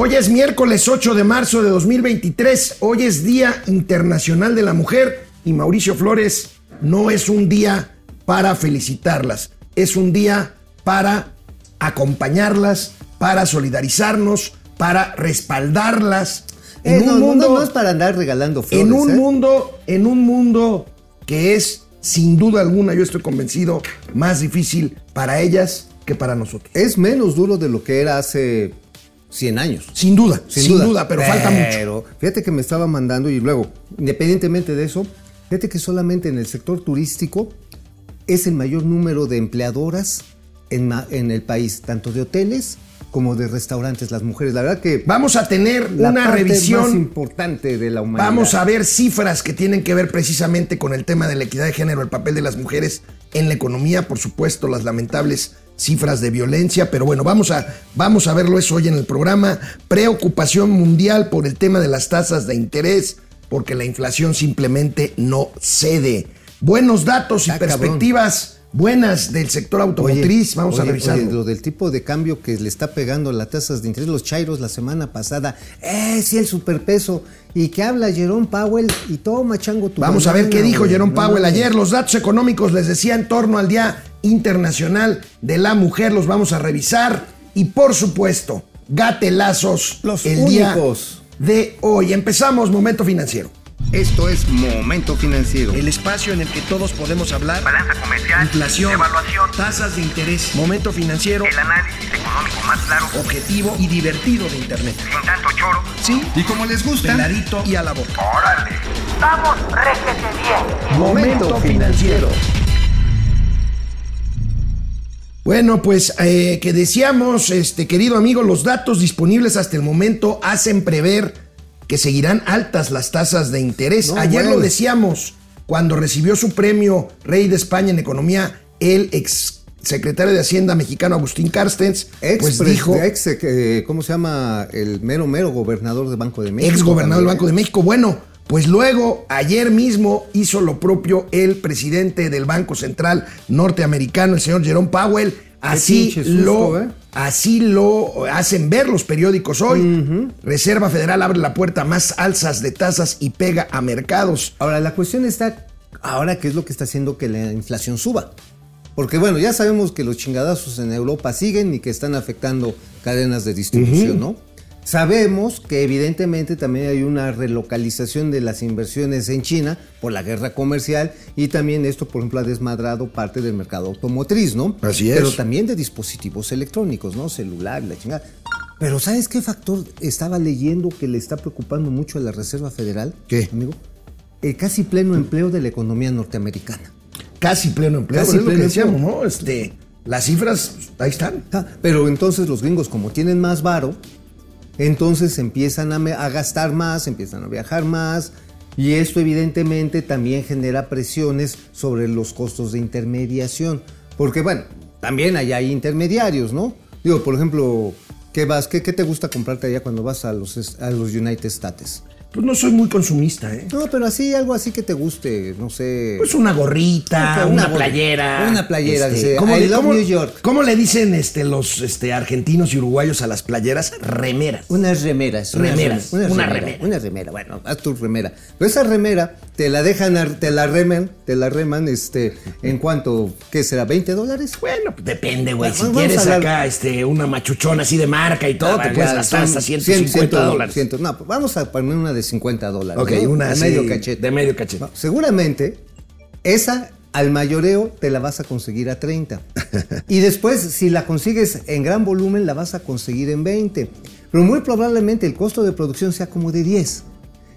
Hoy es miércoles 8 de marzo de 2023. Hoy es Día Internacional de la Mujer y Mauricio Flores no es un día para felicitarlas, es un día para acompañarlas, para solidarizarnos, para respaldarlas. En un mundo no, es para andar regalando flores. En un ¿eh? mundo, en un mundo que es sin duda alguna, yo estoy convencido, más difícil para ellas que para nosotros. Es menos duro de lo que era hace 100 años. Sin duda, sin, duda. pero, falta mucho. Pero fíjate que me estaba mandando y luego, independientemente de eso, fíjate que solamente en el sector turístico es el mayor número de empleadoras en, en el país, tanto de hoteles como de restaurantes las mujeres. La verdad que vamos a tener una revisión más importante de la humanidad. Vamos a ver cifras que tienen que ver precisamente con el tema de la equidad de género, el papel de las mujeres en la economía, por supuesto, las lamentables cifras de violencia, pero bueno, vamos a, vamos a verlo eso hoy en el programa. Preocupación mundial por el tema de las tasas de interés, porque la inflación simplemente no cede. Buenos datos y perspectivas buenas del sector automotriz. Vamos oye, a revisar. Lo del tipo de cambio que le está pegando las tasas de interés, los chairos la semana pasada. Eh, sí, el superpeso. Y que habla Jerome Powell y toma chango tu Vamos a ver qué dijo. Jerome no, Powell no, ayer. Los datos económicos les decía en torno al Día Internacional de la Mujer. Los vamos a revisar. Y por supuesto, gatelazos. Los el únicos. día de hoy. Empezamos Momento Financiero. Esto es Momento Financiero. El espacio en el que todos podemos hablar. Balanza comercial, Inflación, evaluación, tasas de interés, momento financiero, el análisis económico más claro, objetivo y divertido de Internet. sin tanto choro. Sí, Y como les gusta, peladito y a la boca. ¡Órale! ¡Vamos, réjete bien! Momento financiero. Bueno, pues eh, que decíamos, este querido amigo, los datos disponibles hasta el momento hacen prever que seguirán altas las tasas de interés. No, Ayer bueno. lo decíamos cuando recibió su premio Rey de España en Economía, el ex secretario de Hacienda mexicano Agustín Carstens, Ex, pues dijo, ex, eh, ¿cómo se llama? El mero, mero gobernador del Banco de México. ex gobernador del. Banco de México. Bueno, pues luego, ayer mismo hizo lo propio el presidente del Banco Central norteamericano, el señor Jerome Powell. Así lo, ¿eh? así lo hacen ver los periódicos hoy. Reserva Federal abre la puerta a más alzas de tasas y pega a mercados. Ahora, la cuestión está, ahora, ¿qué es lo que está haciendo que la inflación suba? Porque bueno, ya sabemos que los chingadazos en Europa siguen y que están afectando cadenas de distribución, ¿no? Sabemos que evidentemente también hay una relocalización de las inversiones en China por la guerra comercial y también esto, por ejemplo, ha desmadrado parte del mercado automotriz, ¿no? Así es. Pero también de dispositivos electrónicos, ¿no? Celular, la chingada. Pero ¿sabes qué factor estaba leyendo que le está preocupando mucho a la Reserva Federal? ¿Qué? Amigo, el casi pleno empleo de la economía norteamericana. Casi pleno empleo. Casi es lo que pleno decíamos. ¿no? Este, las cifras, ahí están. Ah, Pero entonces los gringos, como tienen más varo, entonces empiezan a, gastar más, empiezan a viajar más, y esto evidentemente también genera presiones sobre los costos de intermediación. Porque bueno, también allá hay intermediarios, ¿no? Digo, por ejemplo, ¿qué vas? ¿Qué, qué te gusta comprarte allá cuando vas a los, a los United States? Pues no soy muy consumista, ¿eh? No, pero así, algo así que te guste, no sé. Pues una gorrita, Una playera. Una playera, Este, dice, ¿cómo, I le, love cómo- New York. cómo le dicen este, los este, argentinos y uruguayos a las playeras? Remeras. Unas remeras. Remeras, una remera, remera. Una remera. Bueno, haz tu remera. Pero esa remera te la dejan, te la reman, te la reman, este, en cuanto, ¿qué será? ¿20 dólares? Bueno, pues depende, güey. Si Vamos a quieres acá este, una machuchona así de marca y todo, te Ah, puedes ya, gastar hasta 100, 150 100, dólares. 100. No, pues vamos a poner una de 50 dólares. Ok, ¿no? una de así, medio cachete. De medio cachete. No, seguramente, esa al mayoreo te la vas a conseguir a 30. y después, si la consigues en gran volumen, la vas a conseguir en 20. Pero muy probablemente el costo de producción sea como de 10.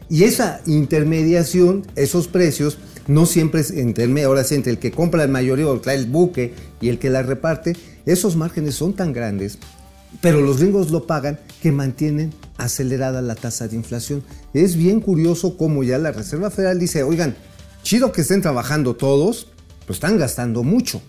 Y esa intermediación, esos precios, no siempre es intermedio. Ahora sí, entre el que compra el mayoreo, el buque y el que la reparte, esos márgenes son tan grandes pero los gringos lo pagan que mantienen acelerada la tasa de inflación. Es bien curioso cómo ya la Reserva Federal dice, oigan, chido que estén trabajando todos, pero están gastando mucho.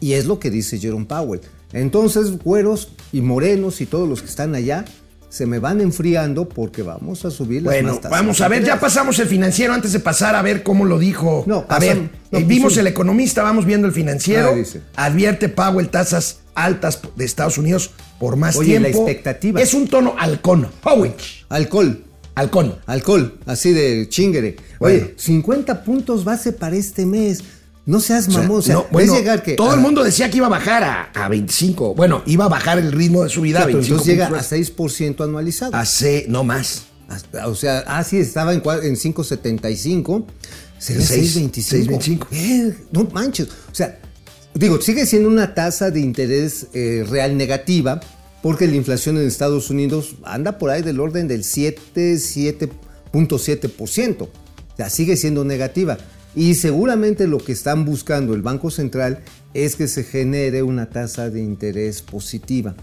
Y es lo que dice Jerome Powell. Entonces, güeros y morenos y todos los que están allá se me van enfriando porque vamos a subir las Bueno, tasas vamos a ver, ya pasamos el financiero antes de pasar a ver cómo lo dijo. No, a ver, no, eh, pues vimos el economista, vamos viendo el financiero. Ah, dice. Advierte Powell tasas altas de Estados Unidos por más Oye, la tiempo. expectativa. Es un tono halcón. Howich. Alcohol. Halcón. Alcohol, así de chingere. Bueno. Oye, 50 puntos base para este mes. No seas mamón. O sea, no, bueno, llegar que. todo a- el mundo decía que iba a bajar a, a 25. Bueno, iba a bajar el ritmo de subida a Pero 25. entonces llega a puntos. 6% anualizado. Hace, no más. Hasta- o sea, ah, sí, estaba en, en 5.75. Sería Seis- 6.25. 6.25. Eh, no manches. O sea, digo, sigue siendo una tasa de interés eh, real negativa porque la inflación en Estados Unidos anda por ahí del orden del 7, 7.7%. O sea, sigue siendo negativa. Y seguramente lo que están buscando el Banco Central es que se genere una tasa de interés positiva.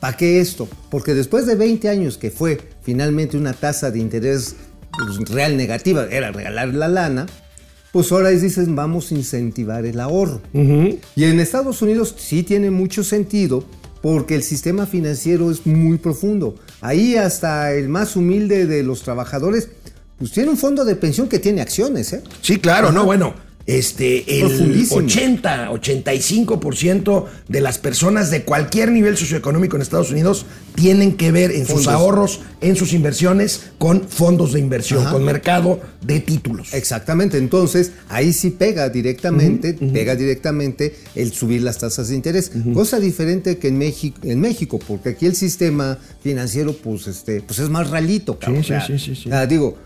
¿Para qué esto? Porque después de 20 años que fue finalmente una tasa de interés pues, real negativa, era regalar la lana, pues ahora dicen vamos a incentivar el ahorro. Y en Estados Unidos sí tiene mucho sentido porque el sistema financiero es muy profundo. Ahí hasta el más humilde de los trabajadores, pues tiene un fondo de pensión que tiene acciones, ¿eh? Sí, claro, no, bueno. Este, el Profundísimo. 80, 85% de las personas de cualquier nivel socioeconómico en Estados Unidos tienen que ver en sus ahorros, en sus inversiones, con fondos de inversión, Ajá. con mercado de títulos. Exactamente, entonces ahí sí pega directamente, pega directamente el subir las tasas de interés, cosa diferente que en México, en México, porque aquí el sistema financiero pues este pues es más ralito, cabrón. Sí, sí, sí, sí. ah, digo,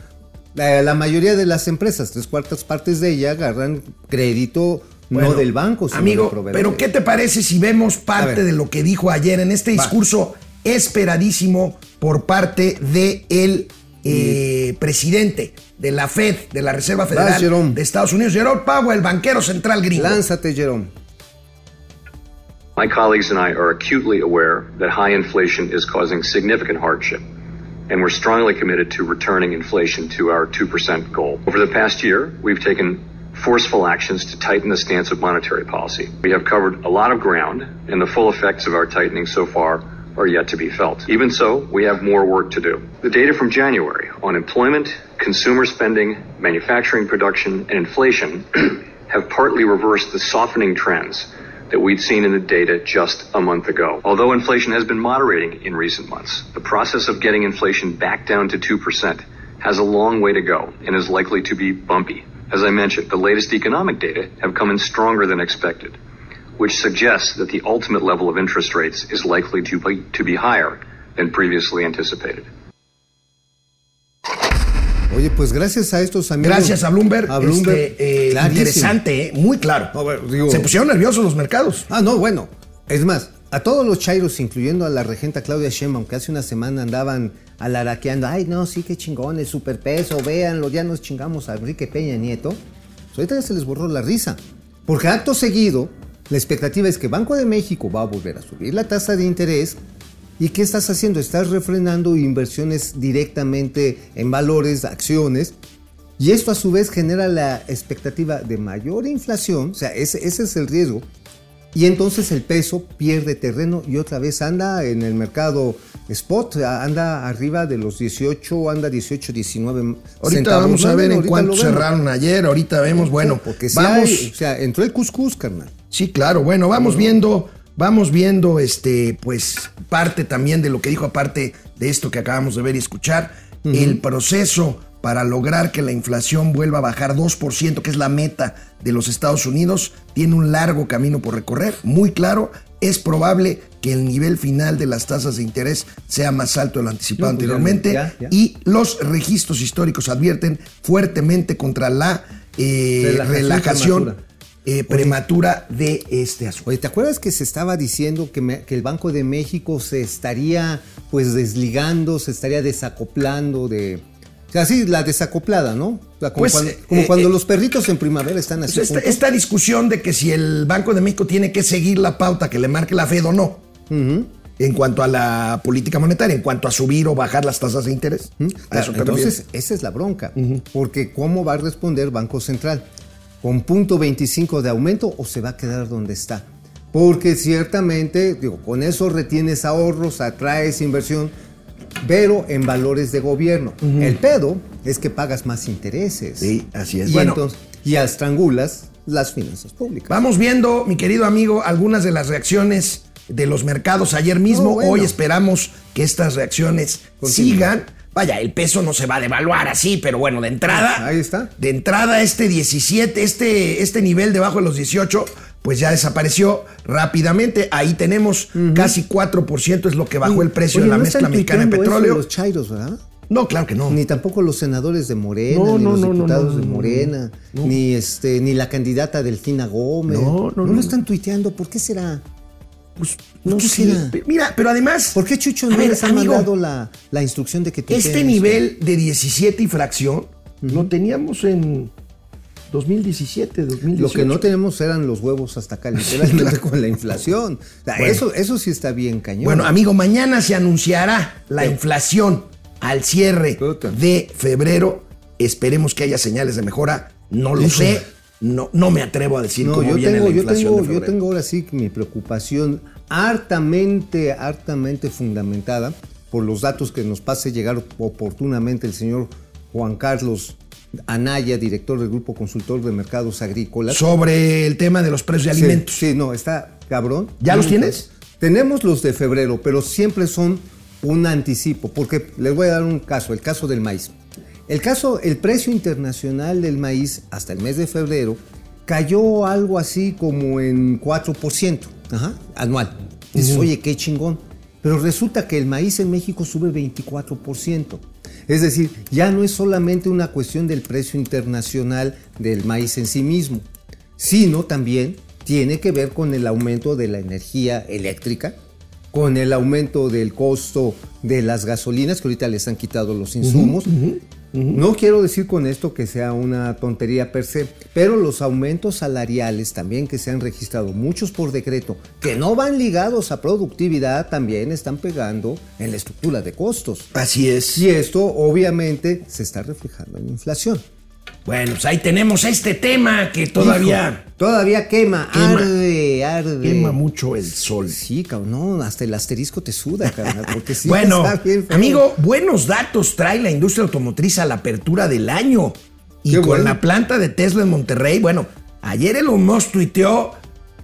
la, la mayoría de las empresas, tres cuartas partes de ella agarran crédito Bueno, no del banco, sino Amigo, del proveedor. pero ¿qué te parece si vemos parte de lo que dijo ayer en este Va. discurso esperadísimo por parte del el eh, presidente de la Fed, de la Reserva Federal Vas, de Estados Unidos, Jerome Powell, el banquero central gringo? Lánzate, Jerome. My colleagues and I are acutely aware that high inflation is causing significant hardship, and we're strongly committed to returning inflation to our 2% goal. Over the past year, we've taken forceful actions to tighten the stance of monetary policy. We have covered a lot of ground, and the full effects of our tightening so far are yet to be felt. Even so, we have more work to do. The data from January on employment, consumer spending, manufacturing production, and inflation have partly reversed the softening trends that we'd seen in the data just a month ago. Although inflation has been moderating in recent months, the process of getting inflation back down to 2% has a long way to go and is likely to be bumpy. As I mentioned, the latest economic data have come in stronger than expected, which suggests that the ultimate level of interest rates is likely to be, to be higher than previously anticipated. Oye, pues gracias a estos amigos. Gracias a Bloomberg. A Bloomberg. este, eh, interesante, eh, muy claro. No, bueno, digo- Se pusieron nerviosos los mercados. Ah, no, bueno. Es más, a todos los chairos, incluyendo a la regenta Claudia Sheinbaum, que hace una semana andaban alaraqueando, ay, no, sí, qué chingón, el superpeso, véanlo, ya nos chingamos a Enrique Peña Nieto. Pues ahorita ya se les borró la risa. Porque acto seguido, la expectativa es que Banco de México va a volver a subir la tasa de interés. ¿Y qué estás haciendo? Estás refrenando inversiones directamente en valores, acciones. Y esto a su vez genera la expectativa de mayor inflación, o sea, ese, ese es el riesgo. Y entonces el peso pierde terreno y otra vez anda en el mercado spot, anda arriba de los 18, anda 18, 19 Ahorita centavos. vamos a ver en cuánto cerraron ayer, ahorita vemos, bueno, porque sí vamos, hay, o sea, entró el cuscús, carnal. sí, claro, bueno, vamos viendo, vamos viendo, este, pues, parte también de lo que dijo, aparte de esto que acabamos de ver y escuchar, el proceso para lograr que la inflación vuelva a bajar 2%, que es la meta de los Estados Unidos, tiene un largo camino por recorrer, muy claro. Es probable que el nivel final de las tasas de interés sea más alto de lo anticipado No, pues anteriormente ya, ya. y los registros históricos advierten fuertemente contra la eh, Relajación. Eh, prematura de este asunto. Oye, ¿te acuerdas que se estaba diciendo que, me- que el Banco de México se estaría pues desligando, se estaría desacoplando de... O sea, sí, la desacoplada, ¿no? O sea, como Pues, cuando, como eh, cuando eh, los perritos en primavera están así. Esta, juntos. esta discusión de que si el Banco de México tiene que seguir la pauta que le marque la Fed o no, en cuanto a la política monetaria, en cuanto a subir o bajar las tasas de interés. ¿A Claro, eso entonces, esa es la bronca. Porque ¿cómo va a responder Banco Central? ¿Con punto 25 de aumento o se va a quedar donde está? Porque ciertamente, digo, con eso retienes ahorros, atraes inversión, pero en valores de gobierno. El pedo es que pagas más intereses. Sí, así es. Y, Bueno. entonces, y estrangulas las finanzas públicas. Vamos viendo, mi querido amigo, algunas de las reacciones de los mercados ayer mismo. Bueno. Hoy esperamos que estas reacciones sigan. Vaya, el peso no se va a devaluar así, pero bueno, de entrada. Ahí está. De entrada, este 17, este, este nivel debajo de los 18, pues ya desapareció rápidamente. Ahí tenemos casi 4% es lo que bajó el precio Oye, de la no mezcla mexicana de petróleo. Los chairos, ¿verdad? No, claro que no. Ni tampoco los senadores de Morena, No, ni no, los diputados no, de Morena, ni este, ni la candidata Delfina Gómez. No, no, lo no. están tuiteando. ¿Por qué será? Pues, ¿Por no será? Pe- Mira, pero además. ¿Por qué Chucho no les ha mandado la, la instrucción de que tuiteen Este eso? nivel de 17 y fracción lo teníamos en 2017, 2018. Lo que no tenemos eran los huevos hasta acá, literalmente con la inflación. O sea, Bueno. eso, eso sí está bien cañón. Bueno, amigo, mañana se anunciará la inflación al cierre Puta. de febrero. Esperemos que haya señales de mejora. No lo Hijo. sé. No, no me atrevo a decir No, cómo yo viene tengo, la yo inflación tengo, de yo tengo ahora sí mi preocupación hartamente, hartamente fundamentada por los datos que nos pase llegar oportunamente el señor Juan Carlos Anaya, director del Grupo Consultor de Mercados Agrícolas. Sobre el tema de los precios de alimentos. Sí, no, está cabrón. ¿Ya los tienes? Tenemos los de febrero, pero siempre son un anticipo, porque les voy a dar un caso, el caso del maíz. El caso, el precio internacional del maíz hasta el mes de febrero cayó algo así como en 4%, ajá, anual. Dices, oye, qué chingón. Pero resulta que el maíz en México sube 24%. Es decir, ya no es solamente una cuestión del precio internacional del maíz en sí mismo, sino también tiene que ver con el aumento de la energía eléctrica, con el aumento del costo de las gasolinas, que ahorita les han quitado los insumos. No quiero decir con esto que sea una tontería per se, pero los aumentos salariales también que se han registrado, muchos por decreto, que no van ligados a productividad, también están pegando en la estructura de costos. Así es. Y esto obviamente se está reflejando en la inflación. Bueno, pues ahí tenemos este tema que todavía Hijo, todavía quema, Quema. arde, arde. quema mucho el sol. Sí, cabrón, no, hasta el asterisco te suda, carnal, porque sí bueno, está bien amigo, buenos datos trae la industria automotriz a la apertura del año. Y Qué con bueno. la planta de Tesla en Monterrey, bueno, ayer Elon Musk tuiteó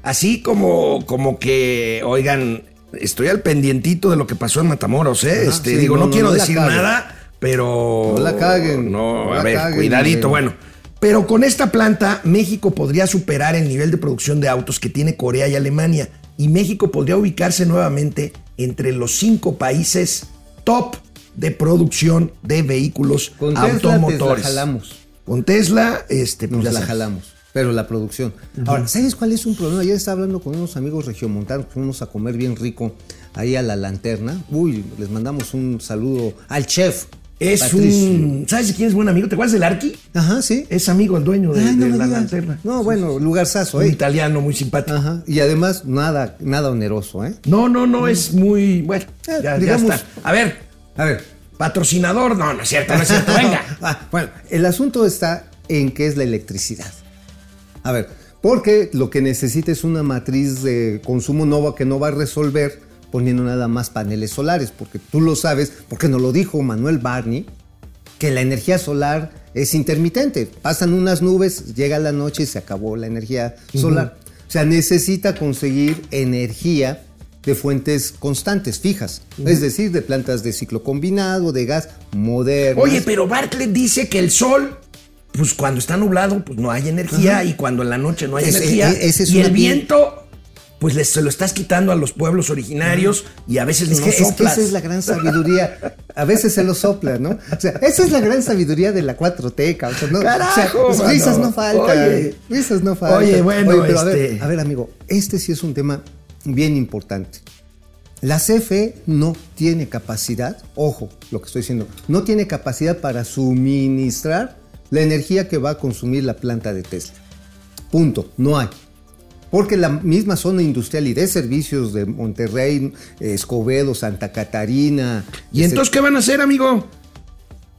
así como, como que, oigan, estoy al pendientito de lo que pasó en Matamoros, ¿eh? Ajá, este, sí, digo, no, quiero no decir nada, pero. No la caguen, No, no a ver, caguen, cuidadito, bueno. Pero con esta planta, México podría superar el nivel de producción de autos que tiene Corea y Alemania. Y México podría ubicarse nuevamente entre los cinco países top de producción de vehículos Con Tesla te automotores. la jalamos. Con Tesla, este, pues Nos ya la sabes. jalamos. Pero la producción. Ahora, ¿sabes cuál es un problema? Ayer estaba hablando con unos amigos regiomontanos, fuimos a comer bien rico ahí a la lanterna. Uy, les mandamos un saludo al chef. Es Patricio. un. ¿Sabes quién es buen amigo? ¿Te acuerdas del Arqui? Ajá, sí. Es amigo, el dueño de, Ay, no de me la digas. lanterna. No, bueno, lugarzazo, Un ¿eh? italiano muy simpático. Ajá. Y además, nada, nada oneroso, ¿eh? No, no, no, es muy. Bueno, Eh, ya, ya digamos- está. A ver, A ver, patrocinador. No, no es cierto, no es cierto. Venga. Ah, bueno, el asunto está en qué es la electricidad. A ver, porque lo que necesita es una matriz de consumo nueva que no va a resolver poniendo nada más paneles solares, porque tú lo sabes, porque nos lo dijo Manuel Barney, que la energía solar es intermitente. Pasan unas nubes, llega la noche y se acabó la energía solar. O sea, necesita conseguir energía de fuentes constantes, fijas, es decir, de plantas de ciclo combinado, de gas modernas. Oye, pero Bartlett dice que el sol, pues cuando está nublado, pues no hay energía y cuando en la noche no hay energía. e- es y el viento, pues les- se lo estás quitando a los pueblos originarios y a veces Es no que, es que soplas. esa es la gran sabiduría. A veces se lo sopla, ¿no? O sea, esa es la gran sabiduría de la 4T, cabrón. ¿no? Carajo, o sea, pues, risas mano. no faltan. Oye. risas no faltan. Oye, bueno, pero a, ver, este- a ver, amigo, este sí es un tema bien importante. La CFE no tiene capacidad, ojo, lo que estoy diciendo, no tiene capacidad para suministrar la energía que va a consumir la planta de Tesla. Punto, no hay. Porque la misma zona industrial y de servicios de Monterrey, Escobedo, Santa Catarina. ¿Y entonces qué van a hacer, amigo?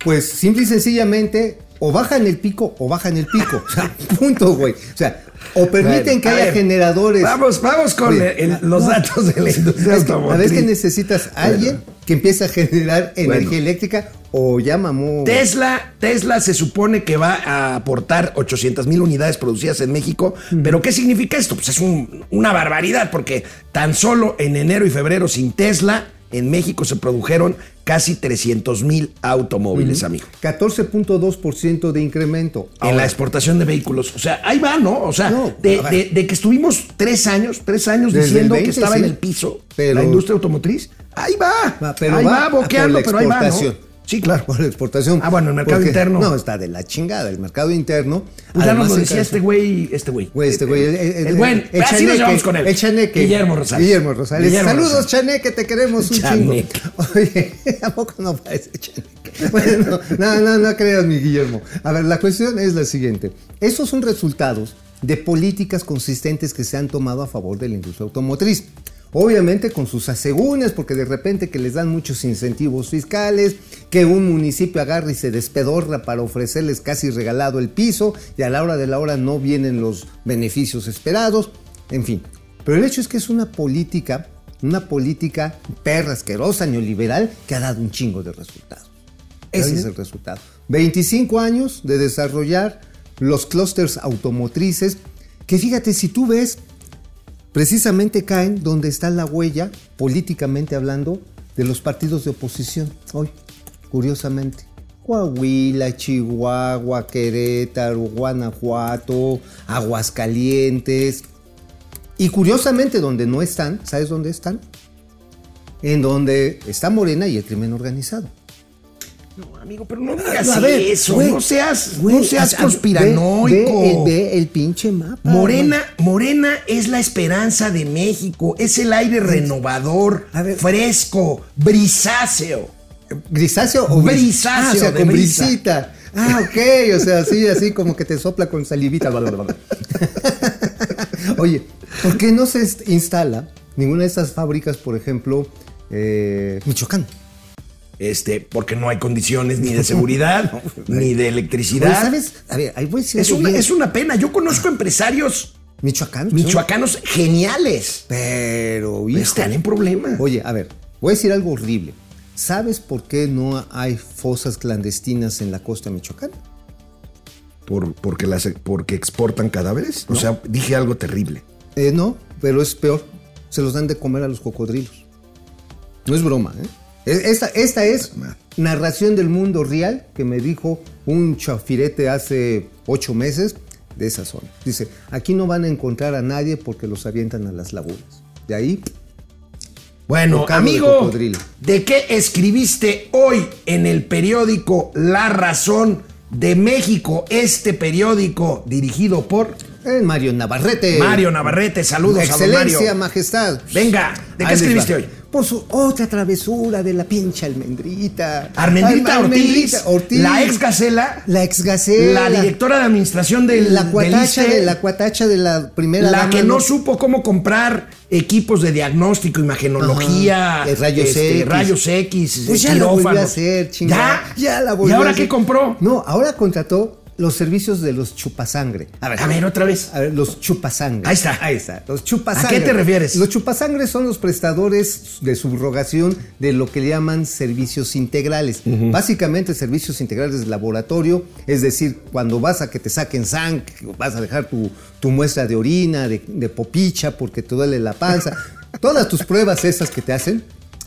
Pues simple y sencillamente, o bajan el pico o bajan el pico. O sea, punto, güey. O sea, o permiten que haya ver, generadores. Vamos, vamos con Oye, el- los no. datos de la industria Es que, a automotriz. veces que necesitas a alguien que empiece a generar energía Bueno. eléctrica o ya mamó. Tesla, Tesla se supone que va a aportar 800 mil unidades producidas en México, pero ¿qué significa esto? Pues es un- una barbaridad, porque tan solo en enero y febrero sin Tesla, en México se produjeron casi 300 mil automóviles, amigo. 14.2% de incremento. En la exportación de vehículos. O sea, ahí va, ¿no? O sea, No, de, de- de que estuvimos tres años, tres años Desde diciendo el 20, que estaba sí. en el piso Pero- la industria automotriz, ahí va. Va, pero ahí va va, boqueando, pero ahí va, ¿no? Sí, claro. por la exportación. Ah, bueno, el mercado interno. No, está de la chingada. El mercado interno. Pues ya nos lo decía este güey, este güey. Güey, este güey. El, el- El buen. el Así nos llevamos con él. El chaneque. Guillermo Rosales. Guillermo Rosales. Guillermo Saludos, Rosales. chaneque, te queremos un Chaneque. chingo. Oye, ¿a poco no parece chaneque? Bueno, no, no, no creas, mi Guillermo. A ver, la cuestión es la siguiente. Estos son resultados de políticas consistentes que se han tomado a favor de la industria automotriz. Obviamente con sus asegúnes, porque de repente que les dan muchos incentivos fiscales, que un municipio agarra y se despedorra para ofrecerles casi regalado el piso y a la hora de la hora no vienen los beneficios esperados, en fin. Pero el hecho es que es una política, una política perra, asquerosa, neoliberal, que ha dado un chingo de resultados. Ese es el resultado. 25 años de desarrollar los clústeres automotrices, que fíjate, si tú ves, precisamente caen donde está la huella, políticamente hablando, de los partidos de oposición hoy, curiosamente. Coahuila, Chihuahua, Querétaro, Guanajuato, Aguascalientes. Y curiosamente donde no están, ¿sabes dónde están? En donde está Morena y el crimen organizado. No, amigo, pero no digas A ver, eso. güey, no seas, no seas a- conspiranoico. Ve, ve el, ve el pinche mapa. Morena, Morena es la esperanza de México, es el aire renovador, A ver. fresco, brisáceo. ¿Grisáceo o bris- Brisáceo, Ah, o sea, de con brisa. brisita. Ah, ok. O sea, así, así como que te sopla con salivita. Oye, ¿por qué no se instala ninguna de estas fábricas, por ejemplo, eh, Michoacán? Este, porque no hay condiciones ni de seguridad, ni de Oye, electricidad. ¿Sabes? A ver, ahí voy a decir Es algo una, es una pena. Yo conozco empresarios Michoacán. pues, michoacanos geniales. Pero, hijo. Están en problemas. Oye, a ver, voy a decir algo horrible. ¿Sabes por qué no hay fosas clandestinas en la costa de Michoacán? ¿Por, porque, las, ¿Porque exportan cadáveres? O sea, dije algo terrible. Eh, no, pero es peor. Se los dan de comer a los cocodrilos. No es broma, ¿eh? Esta, esta es narración del mundo real que me dijo un chafirete hace ocho meses de esa zona. Dice, aquí no van a encontrar a nadie porque los avientan a las lagunas. De ahí, Bueno, de amigo, cocodrilo. ¿de qué escribiste hoy en el periódico La Razón de México? Este periódico dirigido por eh, Mario Navarrete. Mario Navarrete. Saludos a don Excelencia, Mario. majestad. Venga, ¿de qué Ahí escribiste hoy? Por su otra travesura de la pinche almendrita. Armendrita Ortiz, Ortiz. la ex Gacela, La ex Gacela. la directora de administración del, La cuatacha del de la cuatacha de la primera la dama, que no supo cómo comprar equipos de diagnóstico, imagenología, Ajá, rayos este, X. rayos X, Pues ya la volvió a hacer, chingada. Ya, ya la ¿Y ahora a hacer. qué compró? No, ahora contrató los servicios de los chupasangre. A ver, otra vez. A ver, los chupasangre. Ahí está. Ahí está. Los chupasangre. ¿A qué te refieres? Los chupasangre son los prestadores de subrogación de lo que le llaman servicios integrales. Básicamente, servicios integrales de laboratorio, es decir, cuando vas a que te saquen sangre, vas a dejar tu, tu muestra de orina, de, de popicha, porque te duele la panza. Todas tus pruebas esas que te hacen,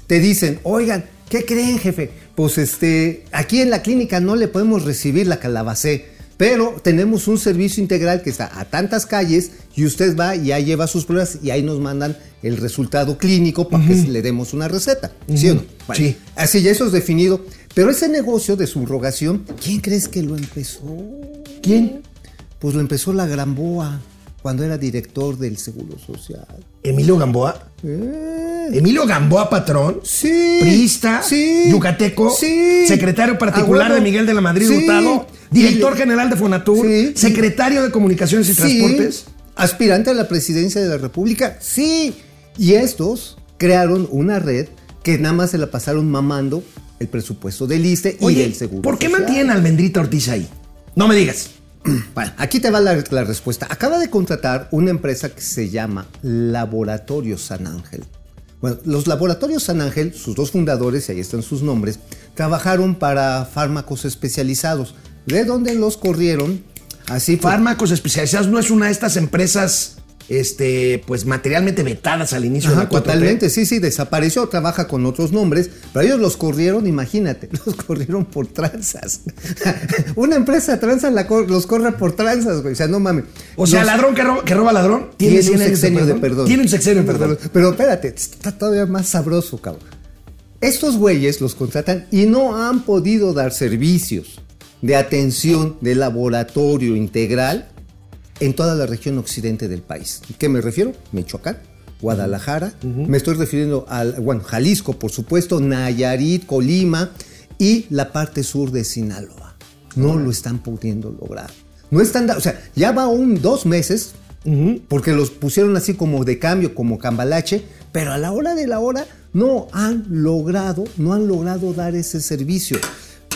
te dicen, oigan, ¿qué creen, jefe? Pues este, aquí en la clínica no le podemos recibir la calabacé. Pero tenemos un servicio integral que está a tantas calles y usted va y ahí lleva sus pruebas y ahí nos mandan el resultado clínico para que le demos una receta. ¿Sí o no? Sí. Así ya eso es definido. Pero ese negocio de subrogación, ¿quién crees que lo empezó? ¿Quién? Pues lo empezó la Gramboa cuando era director del Seguro Social. Emilio Gamboa. Eh, Emilio Gamboa, patrón. Sí. Priista. Sí. Yucateco. Sí. Secretario particular de Miguel de la Madrid Sí. Hurtado. Director general de Fonatur. Sí. Secretario de Comunicaciones y Sí. Transportes. Aspirante a la presidencia de la República. Sí. Y estos crearon una red que nada más se la pasaron mamando el presupuesto del ISTE y del Seguro ¿por qué Social. mantienen a Almendrita Ortiz ahí? No me digas. Bueno, aquí te va la, respuesta. Acaba de contratar una empresa que se llama Laboratorio San Ángel Bueno, los laboratorios San Ángel, sus dos fundadores, y ahí están sus nombres, trabajaron para fármacos especializados, de donde los corrieron. Así fue. Fármacos especializados no es una de estas empresas, este, pues materialmente vetadas al inicio Ajá, de la 4T. totalmente, sí, sí, desapareció, trabaja con otros nombres, pero ellos los corrieron, imagínate, los corrieron por tranzas. Una empresa tranza la cor- los corre por tranzas, güey, o sea, no mames. O sea, Los- ladrón que roba, que roba ladrón tiene, un sexenio de perdón. Tiene un sexenio de perdón. Pero espérate, está todavía más sabroso, cabrón. Estos güeyes los contratan y no han podido dar servicios de atención de laboratorio integral en toda la región occidente del país. ¿A ¿Qué me refiero? Michoacán, Guadalajara, me estoy refiriendo al, bueno, Jalisco, por supuesto, Nayarit, Colima y la parte sur de Sinaloa. No lo están pudiendo lograr. No están, o sea, ya va un dos meses porque los pusieron así como de cambio, como cambalache, pero a la hora de la hora no han logrado, no han logrado dar ese servicio.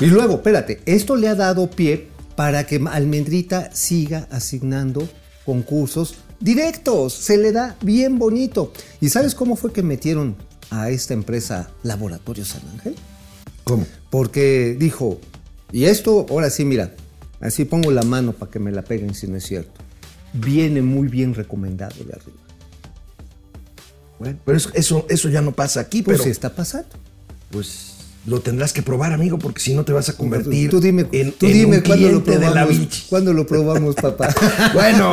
Y luego, espérate, esto le ha dado pie para que Almendrita siga asignando concursos directos. Se le da bien bonito. ¿Y sabes cómo fue que metieron a esta empresa Laboratorio San Ángel? ¿Cómo? Porque dijo, y esto, ahora sí, mira, así pongo la mano para que me la peguen si no es cierto. Viene muy bien recomendado de arriba. Bueno, pero eso, eso, eso ya no pasa aquí, Pues pero sí está pasando. pues lo tendrás que probar, amigo, porque si no te vas a convertir Tú dime, en, tú en dime un cuándo lo de la. Vinci. ¿Cuándo lo probamos, papá? Bueno,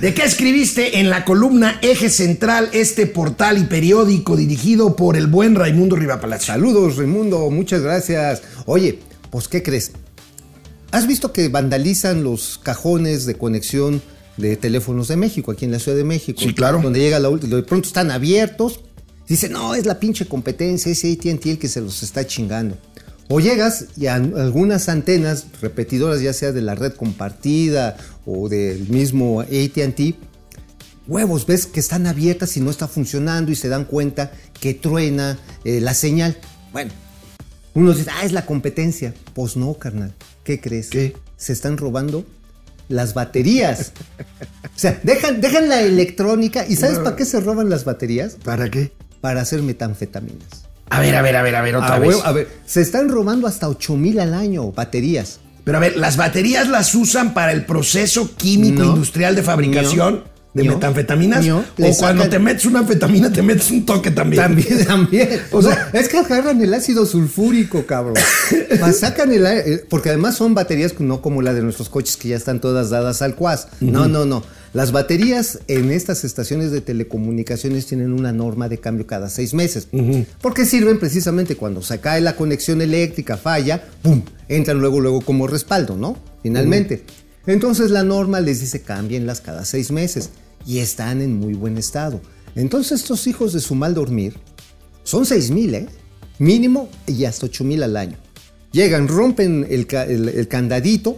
¿de qué escribiste en la columna Eje Central este portal y periódico dirigido por el buen Raimundo Rivapalacio? Saludos, Raimundo, muchas gracias. Oye, pues, ¿qué crees? ¿Has visto que vandalizan los cajones de conexión de teléfonos de México, aquí en la Ciudad de México? Sí, claro. Donde llega la última, de pronto están abiertos. Dice, no, es la pinche competencia, ese ATT el que se los está chingando. O llegas y a algunas antenas repetidoras, ya sea de la red compartida o del mismo ATT, huevos, ves que están abiertas y no está funcionando y se dan cuenta que truena eh, la señal. Bueno, uno dice, ah, es la competencia. Pues no, carnal. ¿Qué crees? ¿Qué? Se están robando las baterías. o sea, dejan, dejan la electrónica. ¿Y sabes para qué se roban las baterías? ¿Para qué? Para hacer metanfetaminas. A ver, a ver, a ver, a ver, otra A, vez. huevo, a ver, se están robando hasta 8 mil al año baterías. Pero a ver, ¿las baterías las usan para el proceso químico No. industrial de fabricación No. de No. metanfetaminas? No. O cuando sacan- te metes una anfetamina, te metes un toque también. También, también. O sea- es que agarran el ácido sulfúrico, cabrón. Sacan el eh, porque además son baterías no como la de nuestros coches que ya están todas dadas al cuas. No, no, no. Las baterías en estas estaciones de telecomunicaciones tienen una norma de cambio cada seis meses. Porque sirven precisamente cuando se cae la conexión eléctrica, falla, ¡pum! Entran luego, luego como respaldo, ¿no? Finalmente. Entonces la norma les dice cámbienlas cada seis meses y están en muy buen estado. Entonces estos hijos de su mal dormir son 6 mil, ¿eh? Mínimo y hasta 8 mil al año. Llegan, rompen el, ca- el- el candadito,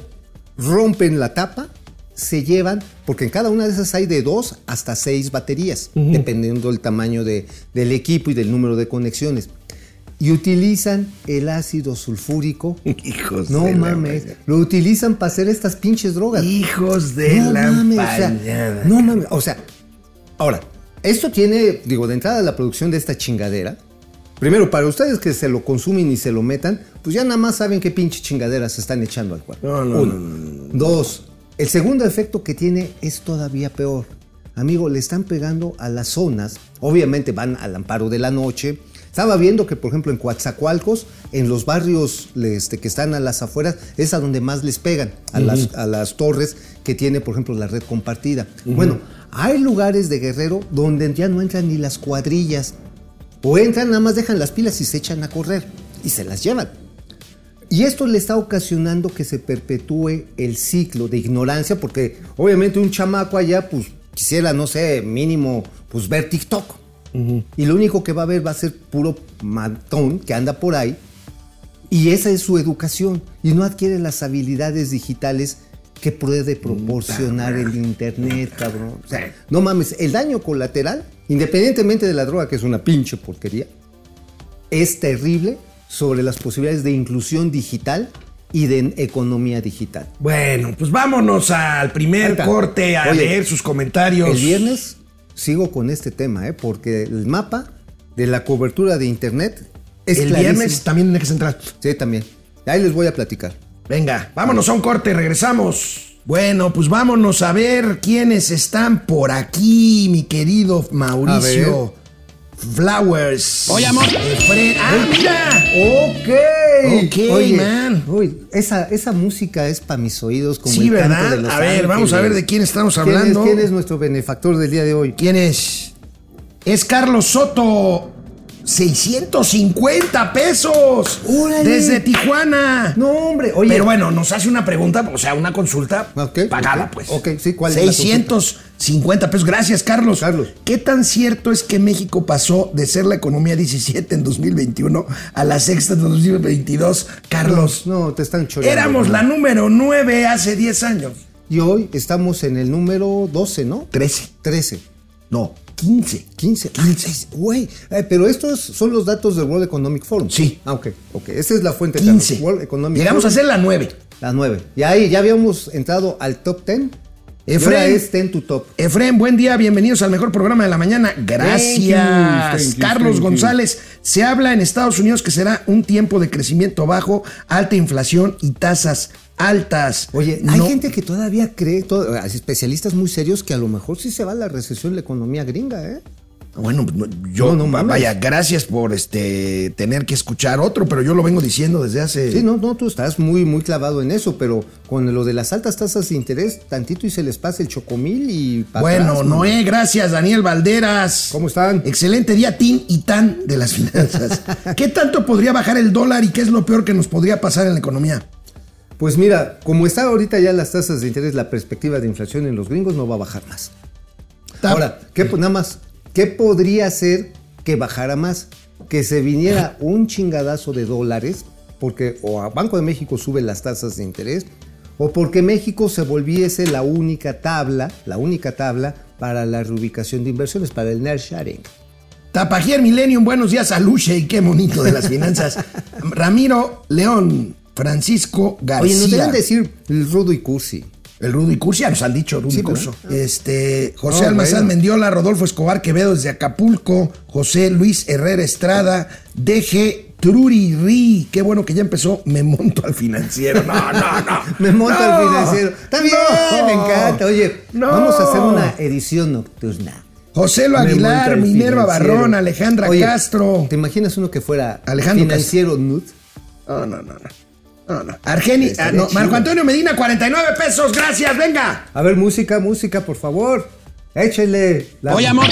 rompen la tapa, se llevan, porque en cada una de esas hay de 2 hasta 6 baterías, dependiendo del tamaño de- del equipo y del número de conexiones. Y utilizan el ácido sulfúrico. Hijos No de la mames, mañana. lo utilizan para hacer estas pinches drogas. Hijos de No la mames, o sea, no mames, o sea, ahora, esto tiene, digo, de entrada la producción de esta chingadera. Primero, para ustedes que se lo consumen y se lo metan, pues ya nada más saben qué pinche chingaderas se están echando al cuerpo. No, no, Uno. no, Dos, el segundo efecto que tiene es todavía peor. Amigo, le están pegando a las zonas, obviamente van al amparo de la noche. Estaba viendo que, por ejemplo, en Coatzacoalcos, en los barrios este, que están a las afueras, es a donde más les pegan, a, las, a las torres que tiene, por ejemplo, la red compartida. Bueno, hay lugares de Guerrero donde ya no entran ni las cuadrillas. O entran, nada más dejan las pilas y se echan a correr. Y se las llevan. Y esto le está ocasionando que se perpetúe el ciclo de ignorancia, porque obviamente un chamaco allá, pues quisiera, no sé, mínimo, pues ver TikTok. Y lo único que va a ver va a ser puro matón que anda por ahí. Y esa es su educación. Y no adquiere las habilidades digitales que puede proporcionar el Internet, cabrón. O sea, no mames, el daño colateral, independientemente de la droga, que es una pinche porquería, es terrible sobre las posibilidades de inclusión digital y de economía digital. Bueno, pues vámonos al primer corte a Oye, leer sus comentarios. El viernes sigo con este tema, ¿eh? porque el mapa de la cobertura de Internet es el clarísimo. viernes también en Eje Central. Sí, también. Ahí les voy a platicar. Venga, vámonos a un corte, regresamos. Bueno, pues vámonos a ver quiénes están por aquí, mi querido Mauricio. Flowers. Oye, amor. Efren- Ah, mira. Ok. Ok, man. uy, esa, esa música es para mis oídos como Sí, el canto ¿verdad? de los A ver, vamos a ver de quién estamos ¿Quién es- hablando. ¿Quién es nuestro benefactor del día de hoy? ¿Quién es? Es Carlos Soto. 650 pesos. Órale. Desde Tijuana. No, hombre, oye. Pero bueno, nos hace una pregunta, o sea, una consulta Ok, pagada, ok. pues. Ok, sí, ¿cuál es la 650 pesos. Gracias, Carlos. Carlos. ¿Qué tan cierto es que México pasó de ser la economía 17 en 2021 a la sexta en 2022? Carlos. No, te están choreando. Éramos la número 9 hace 10 años. Y hoy estamos en el número 12, ¿no? 13. 13. No, 15. 15. Ah, es- Güey, eh, pero estos son los datos del World Economic Forum. Sí. Ah, ok, ok. Esa es la fuente. 15. Carlos. World Economic Llegamos a Forum. ser la 9. La 9. Y ahí ya habíamos entrado al top 10. Y Efraín. ahora es 10 to top. Efraín, buen día, bienvenidos al mejor programa de la mañana. Gracias. Thank you, thank you, Carlos. González, se habla en Estados Unidos que será un tiempo de crecimiento bajo, alta inflación y tasas altas. Oye, hay No- gente que todavía cree, todo- especialistas muy serios, que a lo mejor sí se va a la recesión la economía gringa, ¿eh? Bueno, no, yo, No, vaya, gracias por este tener que escuchar otro, pero yo lo vengo diciendo desde hace. Sí, no, no, tú estás muy, muy clavado en eso, pero con lo de las altas tasas de interés, tantito y se les pasa el chocomil y Bueno, atrás. Noé, gracias. Daniel Valderas. ¿Cómo están? Excelente día, Tin y Tan de las finanzas. ¿Qué tanto podría bajar el dólar y qué es lo peor que nos podría pasar en la economía? Pues mira, como está ahorita ya las tasas de interés, la perspectiva de inflación en los gringos no va a bajar más. Ahora, ¿qué, po- nada más, ¿qué podría hacer que bajara más? Que se viniera un chingadazo de dólares, porque o a Banco de México sube las tasas de interés, o porque México se volviese la única tabla, la única tabla para la reubicación de inversiones, para el sharing. Tapajier Millennium, buenos días a Luche y qué bonito de las finanzas. Ramiro León, Francisco García. Oye, nos deben decir rudo y cursi. El Rudo y Cursi, ya nos han dicho Rudo Sí, y Curso. Este, José No, Almazán bueno. Mendiola, Rodolfo Escobar Quevedo desde Acapulco, José Luis Herrera Estrada, DG Truriri. Qué bueno que ya empezó, me monto al financiero. No, no, no. Me monto No, al financiero. Está bien, me encanta. Oye, vamos a hacer una edición nocturna. José Lo Aguilar, Minerva. Barrón, Alejandra Oye, Castro. ¿Te imaginas uno que fuera Alejandro financiero nud? No, no, no, no. No, no. Argeni, ah, no. Marco Antonio Medina, 49 pesos, gracias, venga. A ver, música, música, por favor. Échele. la- Oye, amor.